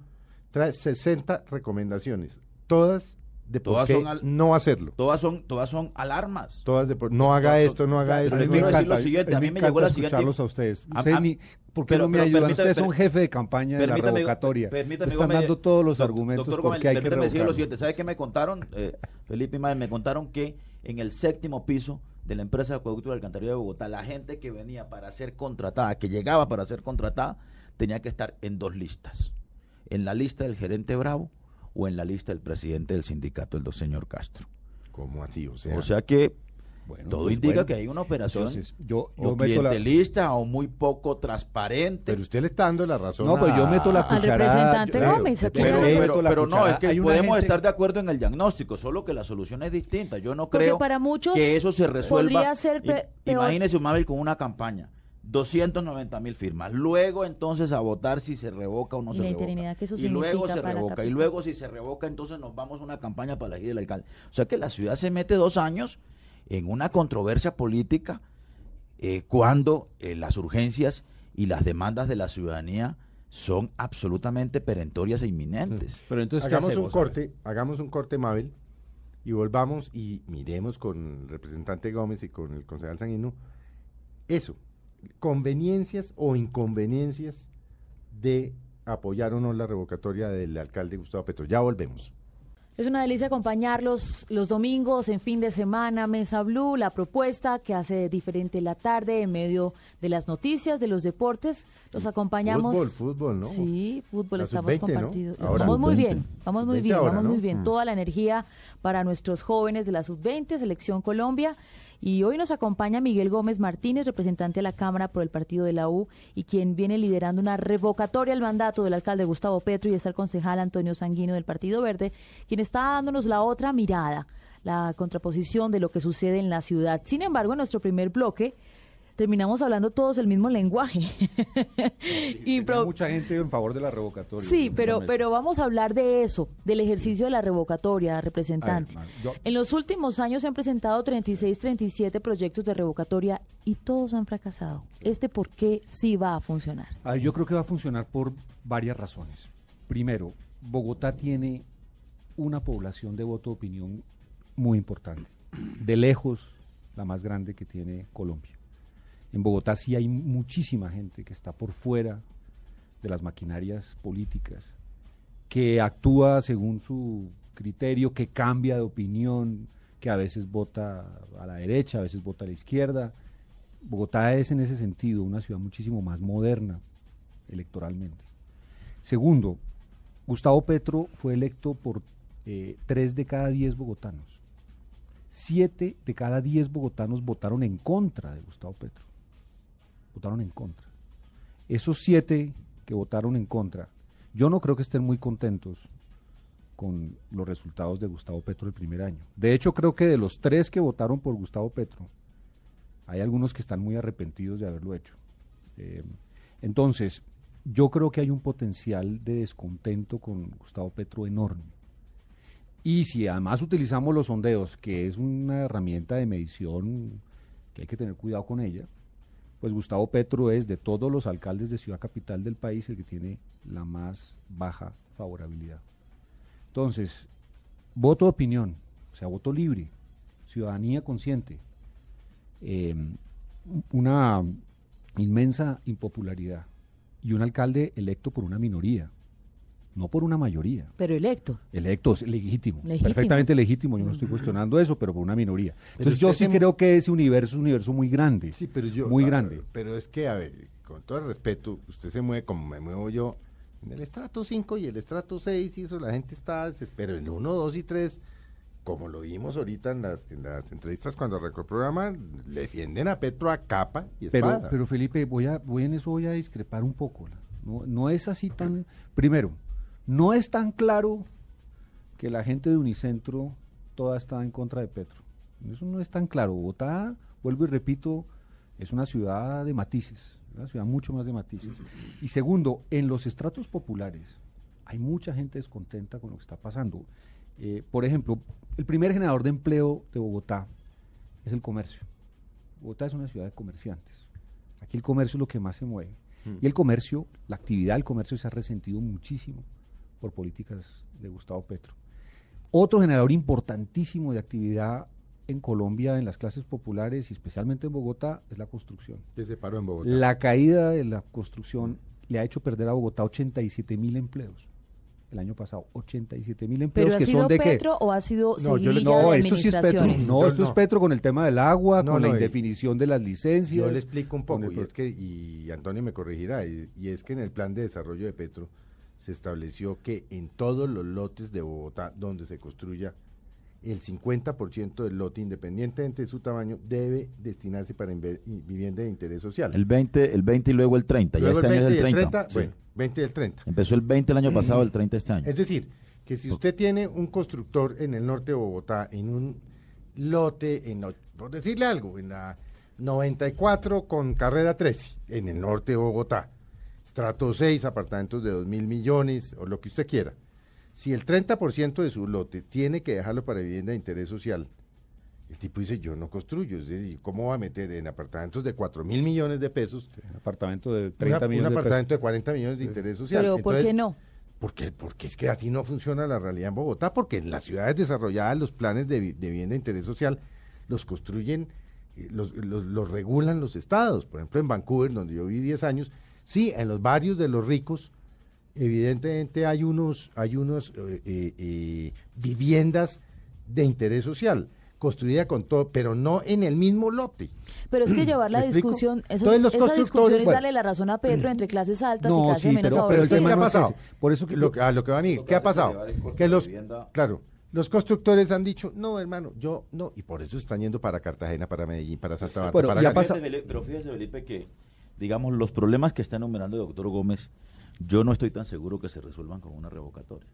trae 60 recomendaciones, todas de por Todas qué son al- no hacerlo. Todas son, todas son alarmas. Todas de por- no haga Todas esto, no haga esto. me decir lo encanta, siguiente, a mí me encanta llegó la siguiente- escucharlos a ustedes. A- Ustedes a- ni- ¿Por qué pero- no me ayudan? Ustedes son jefe de campaña de la revocatoria. permítame, Están dando todos los argumentos doctor por Gómez, hay que permítame decirle lo revocarlo. siguiente. ¿Sabe qué me contaron? Eh, Felipe y Madre, me contaron que en el séptimo piso de la empresa de acueducto de alcantarilla de Bogotá, la gente que venía para ser contratada, que llegaba para ser contratada, tenía que estar en dos listas. En la lista del gerente Bravo o en la lista del presidente del sindicato, el do- señor Castro. ¿Cómo así? O sea, O sea que Bueno, Todo pues indica bueno. que hay una operación Entonces, yo, o meto la, o muy poco transparente. Pero usted le está dando la razón. No, pero yo a- meto la Al representante yo- Gómez, aquí pero, pero- pero no, es que podemos gente- estar de acuerdo en el diagnóstico, solo que la solución es distinta. Yo no creo para muchos que eso se resuelva. podría ser I- pe- peor. Imagínese, Mabel, con una campaña. 290 mil firmas. Luego entonces a votar si se revoca o no Y se la revoca. interinidad que eso y luego se revoca. Y luego si se revoca entonces nos vamos a una campaña para elegir el alcalde. O sea que la ciudad se mete dos años en una controversia política eh, cuando eh, las urgencias y las demandas de la ciudadanía son absolutamente perentorias e inminentes. Pero entonces, ¿qué hagamos un hacemos? Corte, hagamos un corte, Mabel, y volvamos y miremos con el representante Gómez y con el concejal Sanguino eso, conveniencias o inconveniencias de apoyar o no la revocatoria del alcalde Gustavo Petro. Ya volvemos. Es una delicia acompañarlos los domingos en fin de semana, Mesa Blue, la propuesta que hace diferente la tarde en medio de las noticias, de los deportes. Los acompañamos. Fútbol, fútbol, ¿no? Sí, fútbol, estamos sub-20, ¿no? compartidos. Ahora. Vamos muy Sub-20. bien, vamos muy Sub-20 bien, ahora, vamos ¿no? muy bien. Mm. Toda la energía para nuestros jóvenes de la sub-20, Selección Colombia. Y hoy nos acompaña Miguel Gómez Martínez, representante de la Cámara por el partido de la U y quien viene liderando una revocatoria al mandato del alcalde Gustavo Petro y está el concejal Antonio Sanguino del Partido Verde, quien está dándonos la otra mirada, la contraposición de lo que sucede en la ciudad. Sin embargo, en nuestro primer bloque terminamos hablando todos el mismo lenguaje. y pro- mucha gente en favor de la revocatoria. Sí, pero, pero vamos a hablar de eso, del ejercicio de la revocatoria, representante. Ver, yo- En los últimos años se han presentado 36, 37 proyectos de revocatoria y todos han fracasado. ¿Este por qué sí va a funcionar? A ver, yo creo que va a funcionar por varias razones. Primero, Bogotá tiene una población de voto de opinión muy importante. De lejos, la más grande que tiene Colombia. En Bogotá sí hay muchísima gente que está por fuera de las maquinarias políticas, que actúa según su criterio, que cambia de opinión, que a veces vota a la derecha, a veces vota a la izquierda. Bogotá es en ese sentido una ciudad muchísimo más moderna electoralmente. Segundo, Gustavo Petro fue electo por eh, tres de cada diez bogotanos. Siete de cada diez bogotanos votaron en contra de Gustavo Petro. Votaron en contra. Esos siete que votaron en contra, yo no creo que estén muy contentos con los resultados de Gustavo Petro el primer año. De hecho, creo que de los tres que votaron por Gustavo Petro, hay algunos que están muy arrepentidos de haberlo hecho. Eh, entonces, yo creo que hay un potencial de descontento con Gustavo Petro enorme. Y si además utilizamos los sondeos, que es una herramienta de medición que hay que tener cuidado con ella, pues Gustavo Petro es de todos los alcaldes de ciudad capital del país el que tiene la más baja favorabilidad. Entonces, voto de opinión, o sea, voto libre, ciudadanía consciente, eh, una inmensa impopularidad y un alcalde electo por una minoría, no por una mayoría. Pero electo. Electo, es legítimo, Legítimo. perfectamente legítimo, yo no estoy cuestionando eso, pero por una minoría. Entonces yo sí se- creo que ese universo es un universo muy grande, Sí, pero yo... muy grande. Pero es que, a ver, con todo el respeto, usted se mueve como me muevo yo en el estrato 5 y el estrato 6 y eso, la gente está... Pero en 1, 2 y 3, como lo vimos ahorita en las, en las entrevistas cuando arrancó el programa, le defienden a Petro a capa y Pero, espada. pero Felipe, voy a, voy en eso voy a discrepar un poco. No, no es así tan. Primero, no es tan claro que la gente de Unicentro toda está en contra de Petro. Eso no es tan claro. Bogotá, vuelvo y repito, es una ciudad de matices, una ciudad mucho más de matices. Y segundo, en los estratos populares hay mucha gente descontenta con lo que está pasando. Eh, por ejemplo, el primer generador de empleo de Bogotá es el comercio. Bogotá es una ciudad de comerciantes. Aquí el comercio es lo que más se mueve. Y el comercio, la actividad del comercio se ha resentido muchísimo por políticas de Gustavo Petro. Otro generador importantísimo de actividad en Colombia, en las clases populares y especialmente en Bogotá, es la construcción. Que se paró en Bogotá. La caída de la construcción le ha hecho perder a Bogotá 87 mil empleos el año pasado. 87 mil empleos ¿Pero ha que sido son de qué? Petro o ha sido No, yo No, de esto sí es Petro. No, Yo esto es. Petro con el tema del agua, No, con la indefinición de las licencias. Yo le explico un poco, y es que, y Antonio me corregirá, y, y es que en el plan de desarrollo de Petro se estableció que en todos los lotes de Bogotá donde se construya, el 50% del lote, independientemente de su tamaño, debe destinarse para vivienda de interés social. El 20, el 20 y luego el 30. Luego ya este el año es 20 el y 30. sí. Bueno, 20 y el 30. Empezó el 20 el año pasado, el 30 este año. Es decir, que si usted tiene un constructor en el norte de Bogotá, en un lote, en, por decirle algo, en la 94 con carrera 13, en el norte de Bogotá, estrato 6, apartamentos de 2 mil millones, o lo que usted quiera. Si el 30% de su lote tiene que dejarlo para vivienda de interés social, el tipo dice, yo no construyo, es decir, ¿cómo va a meter en apartamentos de 4 mil millones de pesos Un apartamento de una- 30 un millones de apartamento pesos. de 40 millones de interés social? Pero ¿por qué Entonces, no? porque, porque es que así no funciona la realidad en Bogotá, porque en las ciudades desarrolladas los planes de, de vivienda de interés social los construyen, eh, los, los, los regulan los estados. Por ejemplo, en Vancouver, donde yo viví 10 años, sí, en los barrios de los ricos, evidentemente hay unos, hay unos eh, eh, eh, viviendas de interés social construida con todo, pero no en el mismo lote. Pero es que llevar la discusión, esa, Entonces, los esa discusión es bueno. darle la razón a Petro entre clases altas y clases sí, menos pero- pero el ¿qué tema ha es pasado? Por eso que- Lo que- a lo que va a que ¿qué ha pasado? Que los, claro, los constructores han dicho, no, hermano, yo no, y por eso están yendo para Cartagena, para Medellín, para Santa Marta, Bueno, para ya pasa- pero fíjese, Felipe, que, digamos, los problemas que está enumerando el doctor Gómez, yo no estoy tan seguro que se resuelvan con una revocatoria.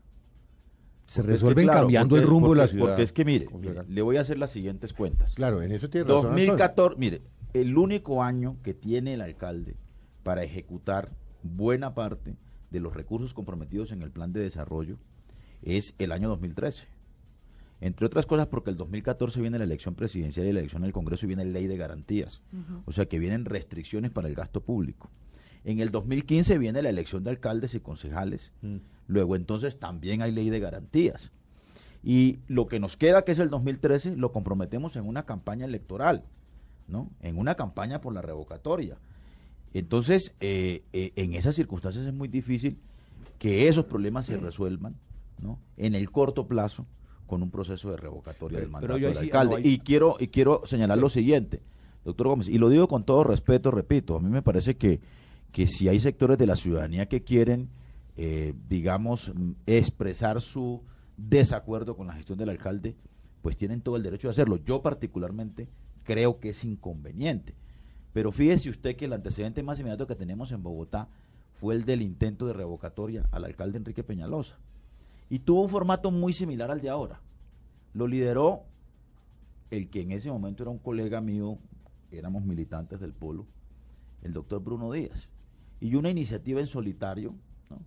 Se Porque es que, resuelven claro, cambiando porque- el rumbo de la porque- ciudad. Porque es que, mire, le voy a hacer las siguientes cuentas. Claro, en eso tiene razón. Antonio. 2014, mire, el único año que tiene el alcalde para ejecutar buena parte de los recursos comprometidos en el plan de desarrollo es el año 2013. Entre otras cosas porque el 2014 viene la elección presidencial y la elección del Congreso y viene ley de garantías. O sea que vienen restricciones para el gasto público. En el 2015 viene la elección de alcaldes y concejales. Luego entonces también hay ley de garantías. Y lo que nos queda, que es el 2013, lo comprometemos en una campaña electoral, ¿no? En una campaña por la revocatoria. Entonces, eh, eh, en esas circunstancias es muy difícil que esos problemas se resuelvan, ¿no? En el corto plazo con un proceso de revocatoria del mandato del sí- alcalde. no, Y quiero y quiero señalar lo siguiente, doctor Gómez, y lo digo con todo respeto, repito, a mí me parece que que si hay sectores de la ciudadanía que quieren, eh, digamos, expresar su desacuerdo con la gestión del alcalde, pues tienen todo el derecho de hacerlo. Yo particularmente creo que es inconveniente. Pero fíjese usted que el antecedente más inmediato que tenemos en Bogotá fue el del intento de revocatoria al alcalde Enrique Peñalosa. Y tuvo un formato muy similar al de ahora. Lo lideró el que en ese momento era un colega mío, éramos militantes del polo, el doctor Bruno Díaz. Y una iniciativa en solitario ¿no?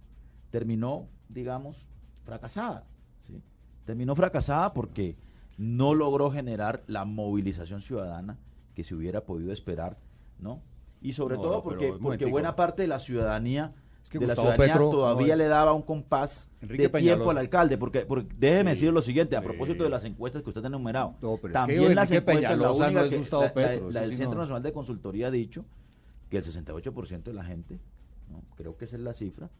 terminó, digamos, fracasada. ¿sí? Terminó fracasada porque no logró generar la movilización ciudadana que se hubiera podido esperar, ¿no? Y sobre No, todo porque, porque buena parte de la ciudadanía, Es que de la ciudadanía Petro no todavía es- le daba un compás Enrique de tiempo al alcalde, porque, porque déjeme Sí, decir lo siguiente, a sí. propósito de las encuestas que usted ha enumerado. No, pero es que también las Enrique encuestas, la Peñalosa única no es que- Gustavo la- la- Petro, la eso del sí Centro no. Nacional de Consultoría ha dicho que el 68% de la gente, ¿no? creo que esa es la cifra,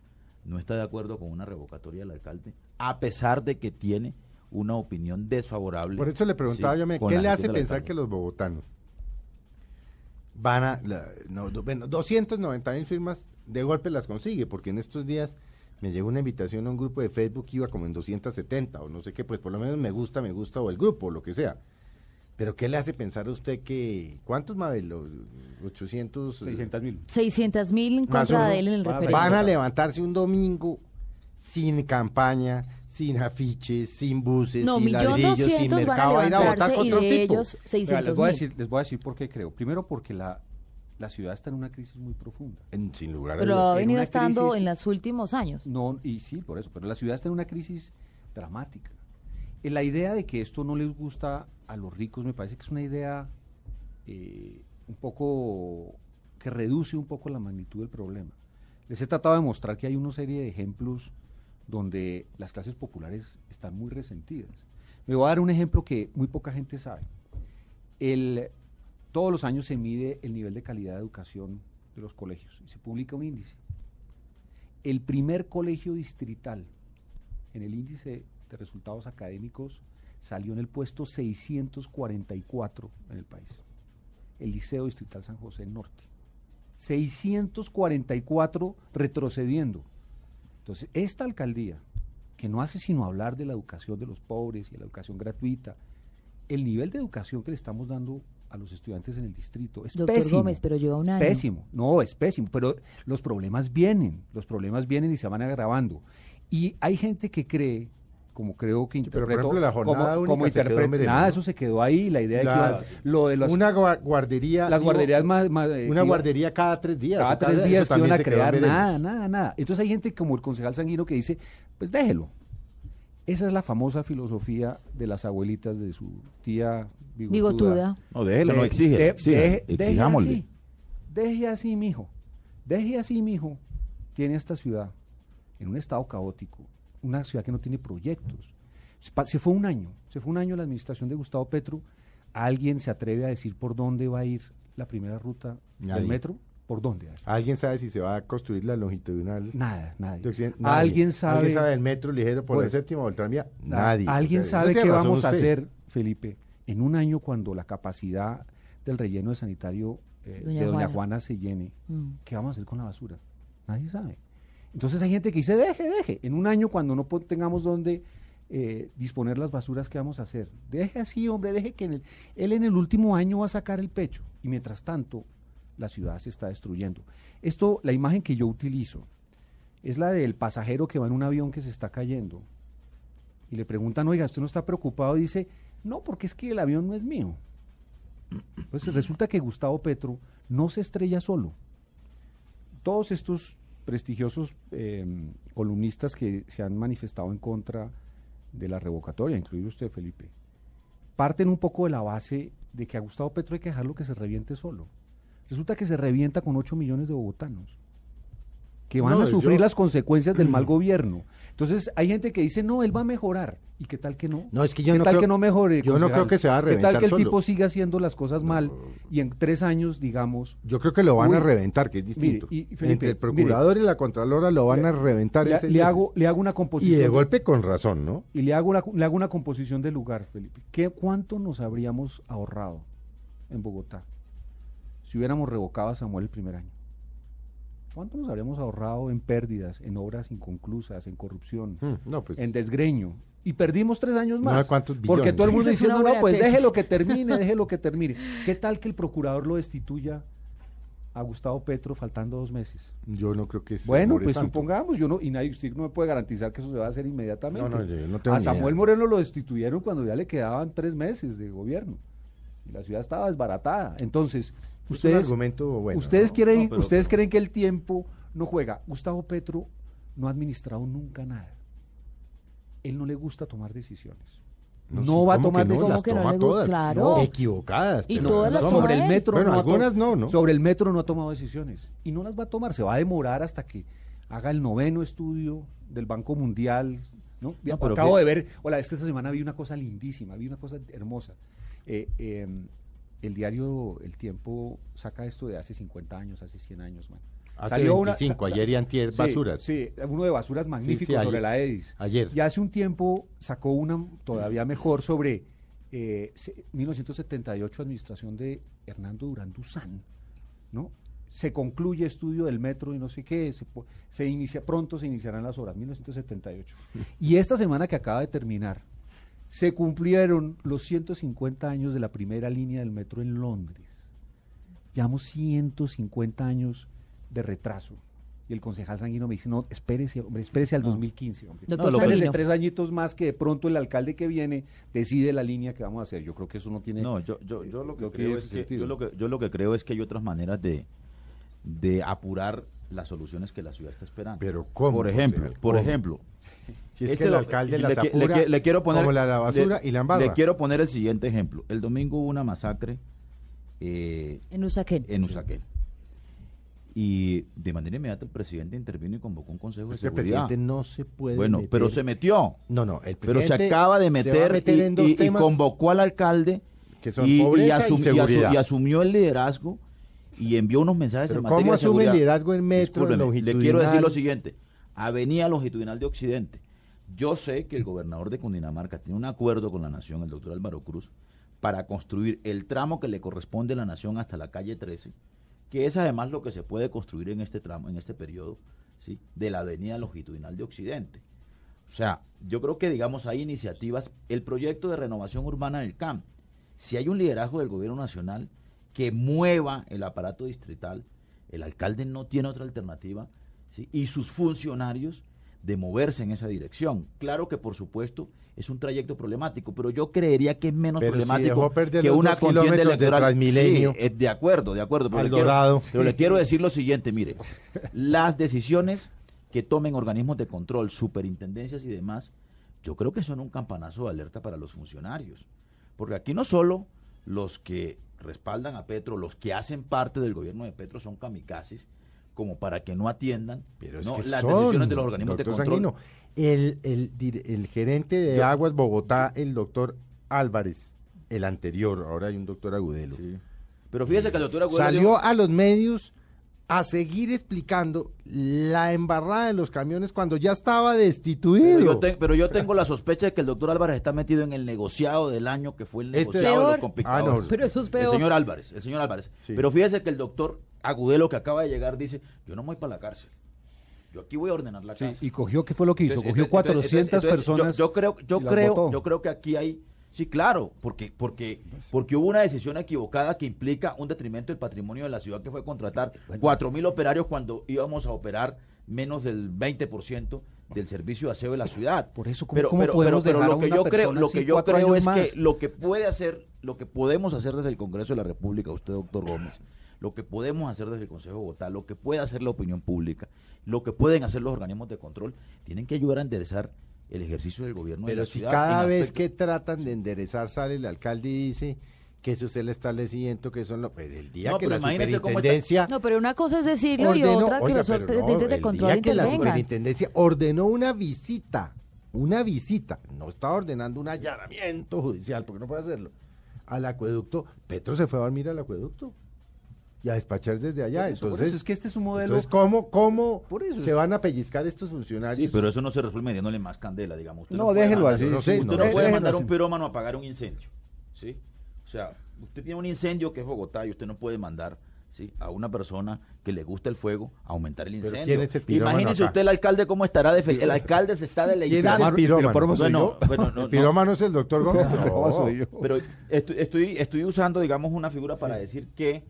no está de acuerdo con una revocatoria del alcalde, a pesar de que tiene una opinión desfavorable. Por eso le preguntaba sí, yo, ¿qué la le hace pensar que los bogotanos van a, la- no, do- bueno, 290 mil firmas de golpe las consigue? Porque en estos días me llegó una invitación a un grupo de Facebook que iba como en 270 o no sé qué, pues por lo menos me gusta, me gusta o el grupo, o lo que sea. Pero ¿qué le hace pensar a usted que, ¿cuántos Mabel? Los 800... 600 mil. 600 mil en Más contra uno. de él en el Van a referéndum. Van a levantarse un domingo sin campaña, sin afiches, sin buses, No, sin ladrillos, sin doscientos van a mercado, a ir a votar levantarse y contra un de tipo. ellos Vea, 600 les, voy a mil. decir, les voy a decir por qué creo. Primero porque la, la ciudad está en una crisis muy profunda. En- sin lugar a Pero ha en venido estando crisis- en los últimos años. No, y sí, por eso, pero la ciudad está en una crisis dramática. Eh, La idea de que esto no les gusta a los ricos me parece que es una idea eh, un poco que reduce un poco la magnitud del problema. Les he tratado de mostrar que hay una serie de ejemplos donde las clases populares están muy resentidas. Me voy a dar un ejemplo que muy poca gente sabe. El, todos los años se mide el nivel de calidad de educación de los colegios y se publica un índice. El primer colegio distrital en el índice de resultados académicos salió en el puesto 644 en el país. El Liceo Distrital San José Norte. 644 retrocediendo. Entonces, esta alcaldía que no hace sino hablar de la educación de los pobres y la educación gratuita. El nivel de educación que le estamos dando a los estudiantes en el distrito es Doctor pésimo. Gómez, pero lleva un año. Pésimo, no, es pésimo, pero los problemas vienen, los problemas vienen y se van agravando. Y hay gente que cree, como creo que Sí, pero, por interpretó, ejemplo, la jornada como, única quedó nada, ¿no? eso se quedó ahí, la idea de que iba- lo de las, una gua- guardería. las digo, guarderías más, más, eh, Una guardería cada tres días. cada tres días que iban a crear nada, nada, nada. Entonces hay gente como el concejal Sanguino que dice, pues déjelo. Esa es la famosa filosofía de las abuelitas de su tía bigotuda. Bigotuda. No, déjelo, no exige, de- exija, deje- deje exijámosle. así, deje así, mijo. Deje así, mijo. Tiene esta ciudad en un estado caótico, una ciudad que no tiene proyectos. Se fue un año, se fue un año la administración de Gustavo Petro. ¿Alguien se atreve a decir por dónde va a ir la primera ruta Nadie. del metro? ¿Por dónde? ¿Alguien sabe si se va a construir la longitudinal? Nada, de nadie. Nadie. ¿Alguien sabe? ¿Alguien sabe del metro ligero por eso. séptima o el tranvía? Nadie. ¿Alguien O sea, sabe no qué vamos a hacer, Felipe, en un año cuando la capacidad del relleno de sanitario eh, Doña de Doña Juana. Juana se llene? Mm. ¿Qué vamos a hacer con la basura? Nadie sabe. Entonces hay gente que dice, deje, deje. En un año cuando no tengamos donde eh, disponer las basuras, ¿qué vamos a hacer? Deje así, hombre, deje que en el- él en el último año va a sacar el pecho. Y mientras tanto, la ciudad se está destruyendo. Esto, la imagen que yo utilizo, es la del pasajero que va en un avión que se está cayendo. Y le preguntan, oiga, ¿usted no está preocupado? Y dice, no, porque es que el avión no es mío. Pues resulta que Gustavo Petro no se estrella solo. Todos estos prestigiosos eh, columnistas que se han manifestado en contra de la revocatoria, incluido usted, Felipe, parten un poco de la base de que a Gustavo Petro hay que dejarlo que se reviente solo. Resulta que se revienta con 8 millones de bogotanos que van No, a sufrir yo- las consecuencias del mal gobierno. Entonces, hay gente que dice, no, él va a mejorar. ¿Y qué tal que no? No, es que yo ¿Qué no tal creo- que no mejore? yo no creo que se va a ¿Qué tal reventar que el solo? tipo siga haciendo las cosas mal y en tres años, digamos... Yo creo que lo van Uy, a reventar, que es distinto. mire, y Felipe, Entre el mire, procurador y la contralora lo van a reventar. le, ese le hago, le hago una y composición... de golpe con razón, ¿no? Y le hago, una, le hago una composición del lugar, Felipe. ¿Qué, ¿Cuánto nos habríamos ahorrado en Bogotá si hubiéramos revocado a Samuel el primer año? ¿Cuánto nos habríamos ahorrado en pérdidas, en obras inconclusas, en corrupción, Mm, no, pues. en desgreño? Y perdimos tres años más. ¿cuántos porque todo el mundo diciendo, no, pues tesis". déjelo que [LAUGHS] termine, déjelo que termine. ¿Qué tal que el procurador lo destituya a Gustavo Petro faltando dos meses? Yo no creo que Bueno, pues tanto. supongamos, yo no, y nadie, usted no me puede garantizar que eso se va a hacer inmediatamente. No, no, yo no tengo a Samuel idea. Moreno lo destituyeron cuando ya le quedaban tres meses de gobierno. Y la ciudad estaba desbaratada. Entonces, ustedes, argumento bueno, ustedes, ¿no? quieren, No, pero- ustedes pero- creen que el tiempo no juega. Gustavo Petro no ha administrado nunca nada. Él no le gusta tomar decisiones. No, sí, va a ¿cómo tomar que no? ¿Cómo Las que no toma todas. Claro. No, equivocadas. Y pero- todas las sobre el metro Bueno, algunas no, ¿no? Sobre el metro no ha tomado decisiones y no las va a tomar. Se va a demorar hasta que haga el noveno estudio del Banco Mundial. ¿no? No, pero Acabo que- de ver, hola, esta semana vi una cosa lindísima, vi una cosa hermosa. Eh, eh, el diario El Tiempo saca esto de hace 50 años, hace 100 años, man. Hace 25, ayer y antier, sí, basuras. Sí, uno de basuras magnífico sí, sobre ayer. la EDIS. Ayer. Y hace un tiempo sacó una todavía mejor sobre eh, se- 1978, administración de Hernando Durán Duzán, ¿no? Se concluye estudio del metro y no sé qué, se, se inicia, pronto se iniciarán las obras, 1978. [LAUGHS] Y esta semana que acaba de terminar, se cumplieron los 150 años de la primera línea del metro en Londres. Llevamos 150 años de retraso. Y el concejal Sanguino me dice, no, espérese, hombre, espérese al 2015. Hombre. Doctor No, espérese Sanguino. tres añitos más que de pronto el alcalde que viene decide la línea que vamos a hacer. Yo creo que eso no tiene... No, yo, yo, yo lo que no creo es que yo lo que yo lo que creo es que hay otras maneras de, de apurar las soluciones que la ciudad está esperando. Pero ¿cómo, Por ejemplo, por ¿Cómo? ejemplo, Si es este que el lo- alcalde le las qui- le apura le quiero poner como la basura le- y la embarra. Le quiero poner el siguiente ejemplo. El domingo hubo una masacre eh, En Usaquén. en Usaquén. Y de manera inmediata el presidente intervino y convocó un consejo de que el seguridad. presidente no se puede Bueno, meter- pero se metió. No, no, el Pero se presidente acaba de meter, meter y, convocó al alcalde que son y, y pobreza y asum- y asu- seguridad. y asumió el liderazgo y envió unos mensajes en ¿cómo materia de asume el seguridad. liderazgo en metro, en Discúlpeme, le quiero decir longitudinal? lo siguiente. Avenida Longitudinal de Occidente. Yo sé que el gobernador de Cundinamarca tiene un acuerdo con la Nación, el doctor Álvaro Cruz, para construir el tramo que le corresponde a la Nación hasta la calle 13, que es además lo que se puede construir en este tramo, en este periodo, ¿sí? de la Avenida Longitudinal de Occidente. O sea, yo creo que, digamos, hay iniciativas. El proyecto de renovación urbana del CAM, si hay un liderazgo del gobierno nacional que mueva el aparato distrital, el alcalde no tiene otra alternativa, ¿sí? y sus funcionarios de moverse en esa dirección. Claro que, por supuesto, es un trayecto problemático, pero yo creería que es menos Pero problemático que una contienda de electoral. Sí, eh, de acuerdo, de acuerdo. Pero le, quiero, pero le quiero decir lo siguiente, mire, las decisiones que tomen organismos de control, superintendencias y demás, yo creo que son un campanazo de alerta para los funcionarios. Porque aquí no solo los que respaldan a Petro, los que hacen parte del gobierno de Petro son kamikazes, como para que no atiendan Pero es ¿no? que las son, decisiones de los organismos de control. Sanguino. El, el, el gerente de Yo- Aguas Bogotá, el doctor Álvarez, el anterior, ahora hay un doctor Agudelo, Sí. Pero fíjese que el doctor Agudelo salió dijo- a los medios a seguir explicando la embarrada de los camiones cuando ya estaba destituido. Pero yo, te- pero yo tengo la sospecha de que el doctor Álvarez está metido en el negociado del año que fue el Este- negociado de los complicadores. Ah, no. Pero eso es El señor Álvarez, el señor Álvarez. Sí. Pero fíjese que el doctor Agudelo que acaba de llegar dice, yo no me voy para la cárcel. Yo aquí voy a ordenar la Sí, casa. y cogió, ¿qué fue lo que hizo? Entonces, cogió entonces, 400 entonces, entonces, personas. Yo, yo creo, yo creo, yo creo que aquí hay, sí, claro, porque, porque, porque hubo una decisión equivocada que implica un detrimento del patrimonio de la ciudad que fue contratar cuatro mil operarios cuando íbamos a operar menos del 20% del servicio de aseo de la ciudad. Por eso, ¿cómo- pero, cómo pero, podemos pero, dejar lo a que una yo creo, lo que yo creo es más? que lo que puede hacer, lo que podemos hacer desde el Congreso de la República, usted, doctor Gómez, lo que podemos hacer desde el Consejo de Bogotá, lo que puede hacer la opinión pública, lo que pueden hacer los organismos de control, tienen que ayudar a enderezar el ejercicio del gobierno de Pero la si ciudad. cada vez que tratan de enderezar sale el alcalde y dice que eso es el establecimiento, que son los... Pues el día No, que la cómo está- superintendencia... No, pero una cosa es decirlo y otra que oiga, los no, dientes de el control día que la superintendencia ordenó una visita, una visita, no estaba ordenando un allanamiento judicial, porque no puede hacerlo, al acueducto, Petro se fue a dormir al acueducto y a despachar desde allá. Por eso, por entonces, eso es que este es un modelo. entonces, ¿cómo, cómo Por eso se van a pellizcar estos funcionarios? Sí, pero eso no se resuelve metiéndole más candela, digamos. Usted No, puede déjelo mandar- así, no sé, usted no no, puede mandar así. un pirómano a apagar un incendio, ¿sí? O sea, usted tiene un incendio que es Bogotá y usted no puede mandar ¿sí? a una persona que le gusta el fuego a aumentar el Pero incendio. ¿quién es el pirómano Imagínese acá? usted el alcalde cómo estará de fel- El alcalde se está ¿Quién es deleitando. el pirómano? Bueno, no, ¿El no. pirómano es el doctor Gómez? No. Pero estoy, estoy, estoy usando, digamos, una figura para decir que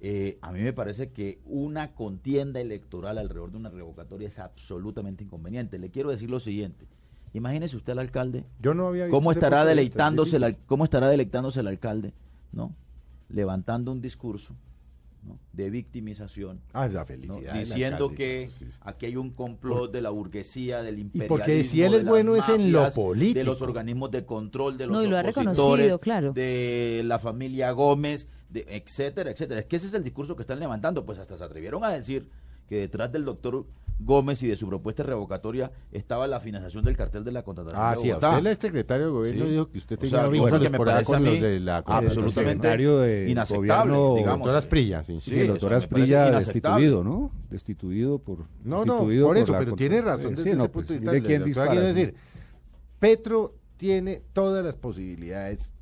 eh, a mí me parece que una contienda electoral alrededor de una revocatoria es absolutamente inconveniente. Le quiero decir lo siguiente. Imagínese usted al alcalde, Yo no había visto cómo estará deleitándose, cómo estará deleitándose el alcalde, ¿no? Levantando un discurso ¿no? de victimización, Ah, diciendo alcalde, que sí, sí. aquí hay un complot de la burguesía, del imperialismo, porque si él es bueno es en lo mafias, de político. los organismos de control, de los No, y lo ha opositores, reconocido, claro. de la familia Gómez, de etcétera, etcétera. Es que ese es el discurso que están levantando, pues hasta se atrevieron a decir que detrás del doctor Gómez y de su propuesta revocatoria estaba la financiación del cartel de la contratación Ah, de sí, usted el secretario de gobierno Sí. dijo que usted O tenía sea, cosa que me por parece con a los mí de la absolutamente de inaceptable, gobierno, digamos. Doctor Asprilla, sí. Sí, Sí, el doctor Asprilla destituido, ¿no? Destituido por. No, no, destituido por eso, la pero tiene razón Sí, desde no, ese pues, punto de vista. ¿de quién O sea, dispara? quiero decir, Petro tiene todas las posibilidades,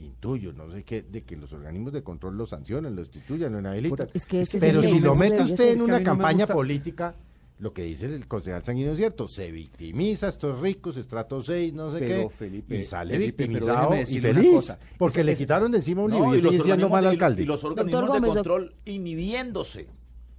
intuyo, no sé qué, de que los organismos de control lo sancionen, lo destituyan, lo inhabilitan. Es que eso Pero es si lo mete usted en una no campaña política, lo que dice el concejal sanguíneo es cierto, se victimiza estos ricos, estrato 6, no sé Pero, qué, Felipe, y sale Felipe, victimizado y feliz, cosa. porque le quitaron de encima un No, libro y, y los sigue siendo organismos mal de- alcalde. Y los organismos de control inhibiéndose,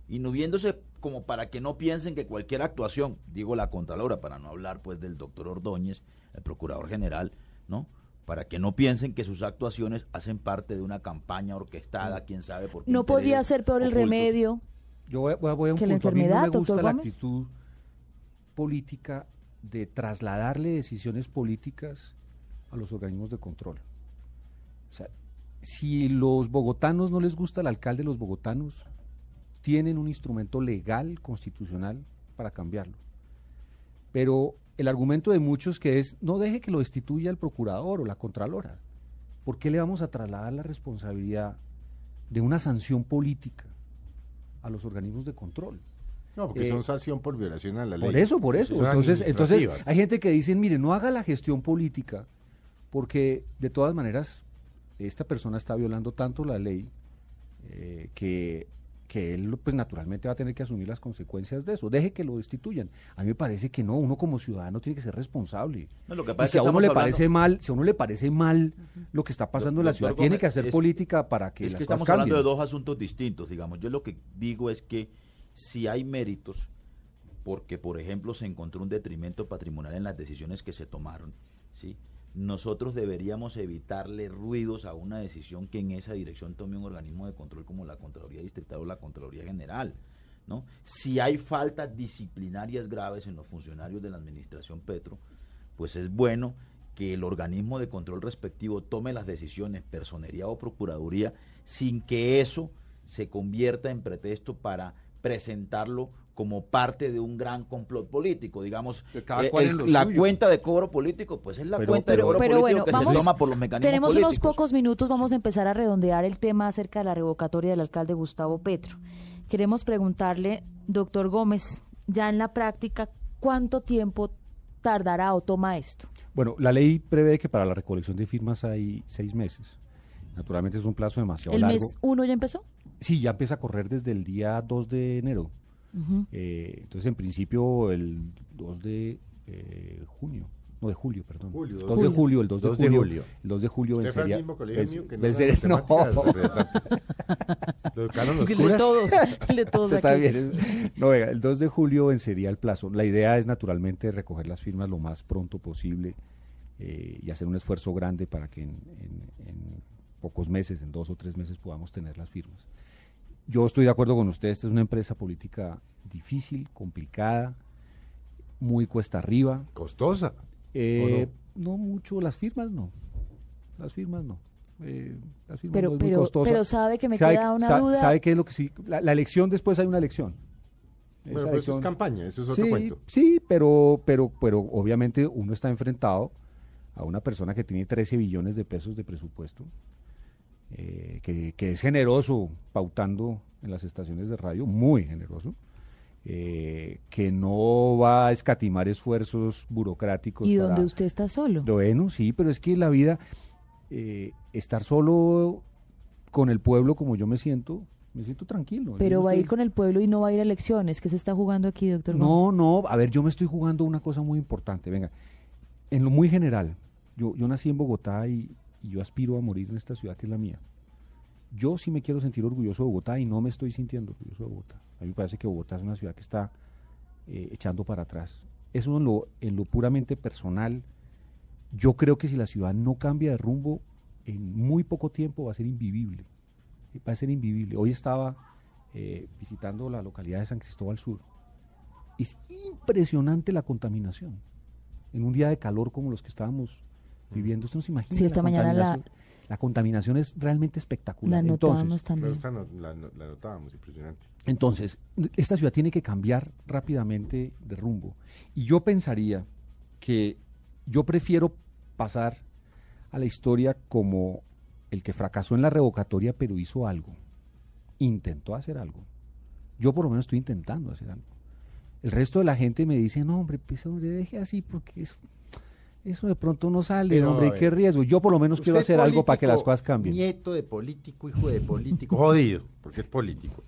inhibiéndose como para que no piensen que cualquier actuación, digo la Contralora, para no hablar pues del doctor Ordóñez, el Procurador General, ¿no? Para que no piensen que sus actuaciones hacen parte de una campaña orquestada, quién sabe por qué. No podría ser peor el ocultos. remedio. Yo voy, voy- voy a un que la punto. A mí no enfermedad, me gusta la Gómez. actitud política de trasladarle decisiones políticas a los organismos de control. O sea, si los bogotanos no les gusta el alcalde, los bogotanos tienen un instrumento legal, constitucional, para cambiarlo. Pero el argumento de muchos que es, no deje que lo destituya el procurador o la contralora. ¿Por qué le vamos a trasladar la responsabilidad de una sanción política a los organismos de control? No, porque Eh, son sanción por violación a la ley. Por eso, por eso. Son Entonces, entonces hay gente que dice, mire, no haga la gestión política, porque de todas maneras esta persona está violando tanto la ley eh, que, que él pues naturalmente va a tener que asumir las consecuencias de eso. Deje que lo destituyan. A mí me parece que no, uno como ciudadano tiene que ser responsable. No, lo que Y pasa es si que a uno le hablando- parece mal, si a uno le parece mal lo que está pasando en la ciudad, tiene que hacer es- política para que es las que cosas estamos hablando de dos asuntos distintos, digamos. Yo lo que digo es que si hay méritos, porque por ejemplo se encontró un detrimento patrimonial en las decisiones que se tomaron, ¿sí? Nosotros deberíamos evitarle ruidos a una decisión que en esa dirección tome un organismo de control como la Contraloría Distrital o la Contraloría General. ¿no? Si hay faltas disciplinarias graves en los funcionarios de la Administración Petro, pues es bueno que el organismo de control respectivo tome las decisiones, personería o procuraduría, sin que eso se convierta en pretexto para presentarlo como parte de un gran complot político, digamos, Que cada eh, cual el- la suyo. cuenta de cobro político, pues es la Pero- cuenta de cobro Pero político bueno, que vamos, se toma por los mecanismos tenemos políticos. unos pocos minutos, vamos a empezar a redondear el tema acerca de la revocatoria del alcalde Gustavo Petro. Queremos preguntarle, doctor Gómez, ya en la práctica, ¿cuánto tiempo tardará o toma esto? Bueno, la ley prevé que para la recolección de firmas hay seis meses. Naturalmente es un plazo demasiado ¿El largo. mes uno ya empezó? Sí, ya empieza a correr desde el día 2 de enero. Ujú. Eh, entonces, en principio, el 2 de eh, junio. No, de julio, perdón. Julio, 2 dos- de julio, el 2 de, 2 de julio, julio. El 2 de julio Usted vencería. mismo colegio mío que no vencería- educaron [LAUGHS] [LAUGHS] los [LAUGHS] El de todos, el de todos Está bien. No, venga, el 2 de julio vencería el plazo. La idea es naturalmente recoger las firmas lo más pronto posible eh, y hacer un esfuerzo grande para que en, en- en pocos meses, en dos o tres meses, podamos tener las firmas. Yo estoy de acuerdo con usted, esta es una empresa política difícil, complicada, muy cuesta arriba. Costosa. Eh, no? mucho, las firmas no. Las firmas no. Eh, las firmas Pero- no es muy pero- costosa. pero sabe que me Sabe- queda una sa- duda. ¿Sabe qué es lo que sí? La, la elección después hay una elección. Pero eso es campaña, eso es otro sí, cuento. Sí, pero, pero, pero obviamente uno está enfrentado a una persona que tiene 13 billones de pesos de presupuesto, eh, que, que es generoso pautando en las estaciones de radio, muy generoso, eh, que no va a escatimar esfuerzos burocráticos. Y para- donde usted está solo. Bueno, sí, pero es que la vida, eh, estar solo con el pueblo como yo me siento, me siento tranquilo. Pero va a ir con el pueblo y no va a ir a elecciones. ¿Qué se está jugando aquí, doctor? Gómez? no, no, a ver, yo me estoy jugando una cosa muy importante. Venga, en lo muy general, yo, yo nací en Bogotá y, y yo aspiro a morir en esta ciudad que es la mía. Yo sí me quiero sentir orgulloso de Bogotá y no me estoy sintiendo orgulloso de Bogotá. A mí me parece que Bogotá es una ciudad que está eh, echando para atrás. Eso en lo, en lo puramente personal. Yo creo que si la ciudad no cambia de rumbo, en muy poco tiempo va a ser invivible. Va a ser invivible. Hoy estaba eh, visitando la localidad de San Cristóbal Sur. Es impresionante la contaminación. En un día de calor como los que estábamos viviendo, usted no se imagina. Sí, esta la mañana la- contaminación. La contaminación es realmente espectacular. La Entonces, notamos Pero también. esta no- la, no- la notábamos, impresionante. entonces, esta ciudad tiene que cambiar rápidamente de rumbo. Y yo pensaría que yo prefiero pasar a la historia como el que fracasó en la revocatoria, pero hizo algo. Intentó hacer algo. Yo por lo menos estoy intentando hacer algo. El resto de la gente me dice, no, hombre, pues hombre, deje así porque eso, eso de pronto no sale, Pero, hombre, qué riesgo. Yo por lo menos quiero hacer algo para que las cosas cambien. Nieto de político, hijo de político, jodido, porque es político.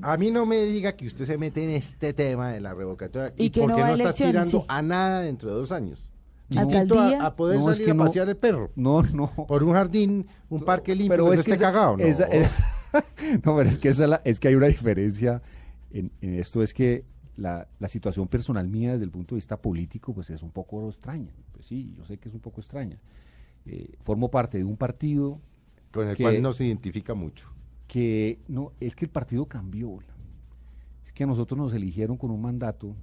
A mí no me diga que usted se mete en este tema de la revocatoria Y y, que no porque va no, a está aspirando sí. a nada dentro de dos años. No. Alcaldía. A, a poder No, es salir que a no. pasear el perro. No, no. Por un jardín, un parque limpio, pero es no que esté esa- cagado. No. esa- es- [LAUGHS] no, pero es que, esa es la- es que hay una diferencia en, en esto, es que la, la situación personal mía desde el punto de vista político, pues es un poco extraña. Pues sí, yo sé que es un poco extraña. Eh, formo parte de un partido con el que- cual no se identifica mucho. que, no, es que el partido cambió. Es que a nosotros nos eligieron con un mandato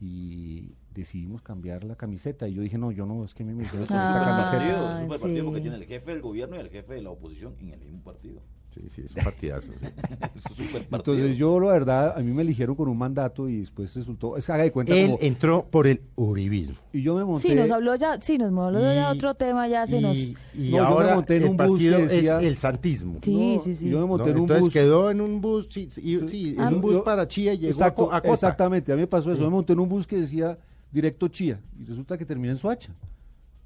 y decidimos cambiar la camiseta. Y yo dije, no, yo no, es que me metieron con esta Ah, camiseta. es un partido sí. porque tiene el jefe del gobierno y el jefe de la oposición en el mismo partido. Sí, sí, es un partidazo. sí. [LAUGHS] Es un. Entonces yo, la verdad, a mí me eligieron con un mandato y después resultó, es que haga de cuenta Él como- entró por el uribismo. y yo me monté, Sí, nos habló ya, sí, nos habló ya Y- otro tema, ya se y, nos... y No, yo me ahora monté en el un bus que partido decía- es el santismo. Sí, No, sí, sí. yo me monté ¿no? en un Entonces bus. quedó en un bus, sí, sí, y- sí, Ah, en un bus yo- para Chía y llegó Exacto, a, Co- a Cota. exactamente, a mí me pasó eso, me monté en un bus que decía directo Chía y resulta que terminé en Soacha.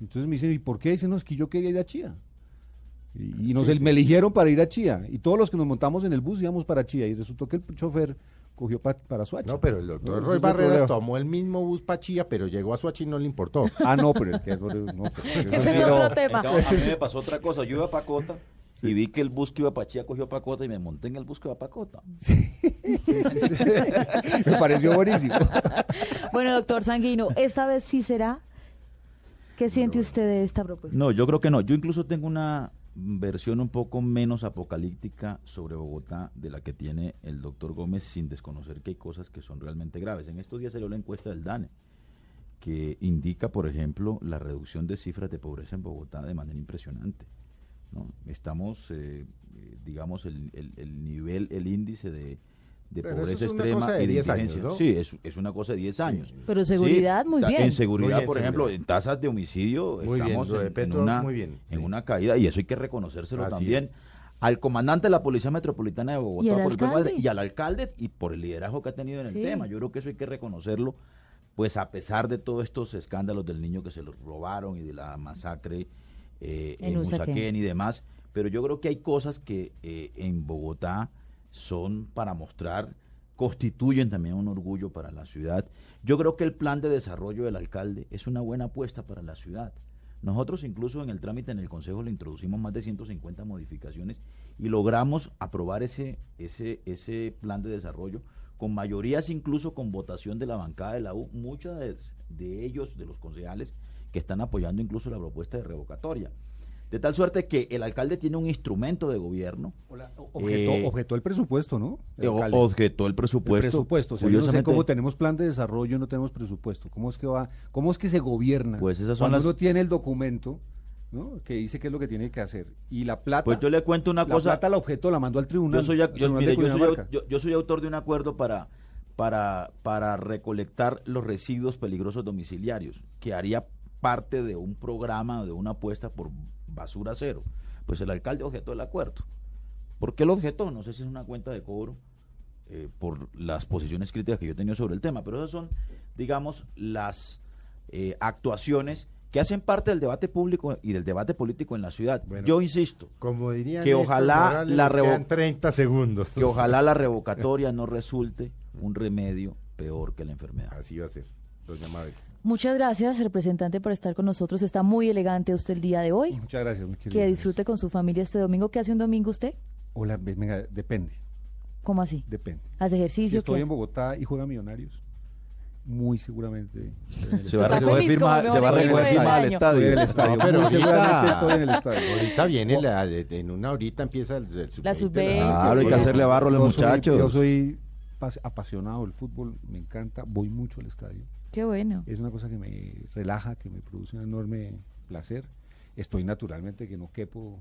Entonces me dicen, ¿y por qué? Dicen, no, es que yo quería ir a Chía. Y, y nos el- me eligieron para ir a Chía. Y todos los que nos montamos en el bus íbamos para Chía. Y resultó que el chofer cogió pa- para Suacha. No, pero el doctor No, Roy Barreras tomó el mismo bus para Chía, pero llegó a Suachi y no le importó. [LAUGHS] Ah, no, pero es que no, pero Ese es sí otro no. tema. A mí me pasó otra cosa. Yo iba a Pacota y vi que el bus que iba para Chía cogió Pacota y me monté en el bus que iba a Pacota. [LAUGHS] Me pareció buenísimo. Bueno, doctor Sanguino, esta vez sí será. ¿Qué siente usted de esta propuesta? No, yo creo que no. Yo incluso tengo una versión un poco menos apocalíptica sobre Bogotá de la que tiene el doctor Gómez sin desconocer que hay cosas que son realmente graves. En estos días salió la encuesta del DANE que indica, por ejemplo, la reducción de cifras de pobreza en Bogotá de manera impresionante. ¿no? Estamos, eh, eh, digamos, el, el- el nivel, el índice de, de Pero pobreza es extrema y de 10 años, indigencia. ¿no? Sí, es, es una cosa de 10 años. Pero Sí, seguridad, muy bien. En seguridad, bien, por ejemplo, seguridad. en tasas de homicidio Muy estamos en- una, muy bien, en una caída y eso hay que reconocérselo Así también es. al comandante de la Policía Metropolitana de Bogotá ¿Y al por el tema de- alcalde? y al alcalde y por el liderazgo que ha tenido en el Sí. tema. Yo creo que eso hay que reconocerlo, pues a pesar de todos estos escándalos del niño que se lo robaron y de la masacre eh, En en Usaquén. Usaquén y demás, pero yo creo que hay cosas que eh, en Bogotá son para mostrar, constituyen también un orgullo para la ciudad. Yo creo que el plan de desarrollo del alcalde es una buena apuesta para la ciudad. Nosotros incluso en el trámite en el Consejo le introducimos más de 150 modificaciones y logramos aprobar ese, ese, ese plan de desarrollo con mayorías incluso con votación de la bancada de la U, muchos de, de ellos, de los concejales, que están apoyando incluso la propuesta de revocatoria. De tal suerte que el alcalde tiene un instrumento de gobierno. Objetó, eh, objetó el presupuesto, ¿no? El eh, objetó el presupuesto. El presupuesto. O sea, yo no sé cómo tenemos plan de desarrollo, no tenemos presupuesto. ¿Cómo es que va? ¿Cómo es que se gobierna? Pues esas son Cuando las- uno tiene el documento, ¿no? Que dice qué es lo que tiene que hacer. Y la plata. Pues yo le cuento una la cosa. plata la objetó, la mandó al tribunal. Yo soy, al yo, tribunal mire, de yo soy au- Cundinamarca. yo- yo soy autor de un acuerdo para, para, para recolectar los residuos peligrosos domiciliarios, que haría parte de un programa, de una apuesta por basura cero. Pues el alcalde objetó el acuerdo. ¿Por qué lo objetó? No sé si es una cuenta de cobro eh, por las posiciones críticas que yo he tenido sobre el tema, pero esas son, digamos, las eh, actuaciones que hacen parte del debate público y del debate político en la ciudad. Bueno, yo insisto, Como dirían Que Néstor ojalá la nos revo- quedan 30 segundos. que ojalá la [LAUGHS] revocatoria no resulte un remedio peor que la enfermedad. Así va a ser, doña Mabel. Muchas gracias, representante, por estar con nosotros. Está muy elegante usted el día de hoy. Muchas gracias. muy Que disfrute con su familia este domingo. ¿Qué hace un domingo usted? Hola, ve- venga, depende, ¿Cómo así? depende. ¿Hace Si ejercicio? estoy ¿Qué en Bogotá y juega Millonarios, muy seguramente. Se va a recoger feliz firma, se va a recoger firma al estadio. El estadio. No, pero seguramente estoy en el estadio. Ahorita viene, la, en una horita empieza el, el La sub-20, sub-20, Claro, hay que hacerle barro a los Yo soy- muchachos. yo soy pas- apasionado del fútbol, me encanta, voy mucho al estadio. Qué bueno. Es una cosa que me relaja, que me produce un enorme placer. Estoy naturalmente que no quepo.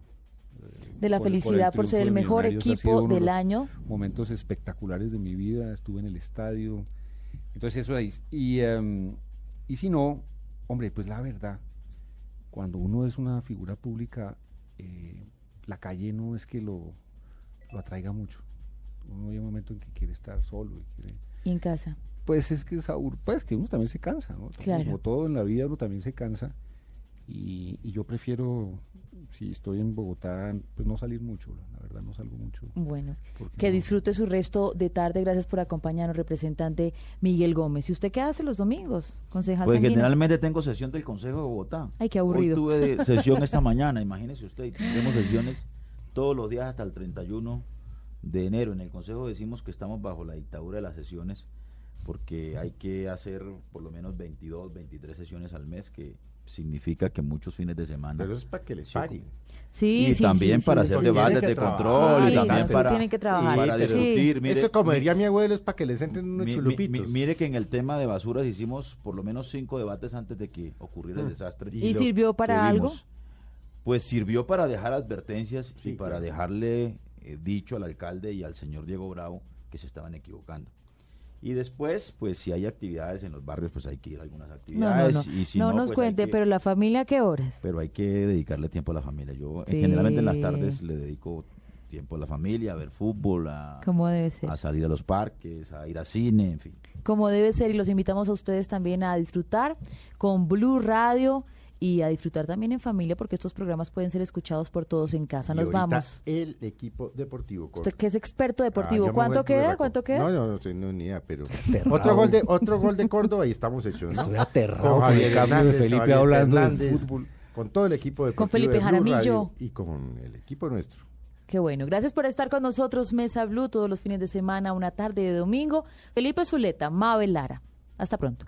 eh, De la por el- el felicidad por triunfo ser el de mejor equipo de del los año. Momentos espectaculares de mi vida, estuve en el estadio. Entonces eso ahí. Y, em, y si no, hombre, pues la verdad, cuando uno es una figura pública, eh, la calle no es que lo, lo atraiga mucho. Uno hay un momento en que quiere estar solo y quiere Y en casa. Pues es que es abur- pues que uno también se cansa, ¿no? Claro. Como todo en la vida uno también se cansa y, y yo prefiero, si estoy en Bogotá, pues no salir mucho, la verdad no salgo mucho. Bueno, que no- disfrute su resto de tarde. Gracias por acompañarnos, representante Miguel Gómez. ¿Y usted qué hace los domingos, concejal Pues Sanguino? generalmente tengo sesión del Consejo de Bogotá. Ay, qué aburrido. Hoy tuve de- [LAUGHS] sesión esta mañana, imagínese usted, y tendremos sesiones todos los días hasta el 31 de enero. En el Consejo decimos que estamos bajo la dictadura de las sesiones porque hay que hacer por lo menos 22, 23 sesiones al mes, que significa que muchos fines de semana. Pero eso es para que les Sí, paguen. Sí, y sí, también sí, para sí, hacer debates de control Sí, y también sí, para, tienen que trabajar. para Sí. discutir. Mire, Eso como diría mi abuelo es para que les entren unos mi- chulupitos. mi- mire que en el tema de basuras hicimos por lo menos cinco debates antes de que ocurriera el Mm. desastre. ¿Y lo sirvió para algo? vimos, Pues sirvió para dejar advertencias y para claro. dejarle eh, dicho al alcalde y al señor Diego Bravo que se estaban equivocando. Y después, pues si hay actividades en los barrios, pues hay que ir a algunas No, no, actividades. no. Y si no no, nos pues, cuente, que- pero la familia, ¿a qué horas? pero hay que dedicarle tiempo a la familia. Yo Sí. generalmente en las tardes le dedico tiempo a la familia, a ver fútbol, a, ¿Cómo debe ser? a salir a los parques, a ir a cine, en fin. como debe ser y los invitamos a ustedes también a disfrutar con Blue Radio y a disfrutar también en familia porque estos programas pueden ser escuchados por todos en casa. Y Nos ahorita vamos. El equipo deportivo. con- Usted que es experto Ah, deportivo, ¿cuánto queda? ¿Cuánto queda? No, no, no tengo ni idea, pero [LAUGHS] otro gol de otro gol de Córdoba y estamos hechos, ¿no? Estoy aterrado Con con el Javier cambio de Hernández, Felipe Javier hablando de Hernández, fútbol. Con todo el equipo deportivo Felipe de Blue Jaramillo. Radio y con el equipo nuestro. Qué bueno. Gracias por estar con nosotros, Mesa Blue, todos los fines de semana, una tarde de domingo. Felipe Zuleta, Mabel Lara. Hasta pronto.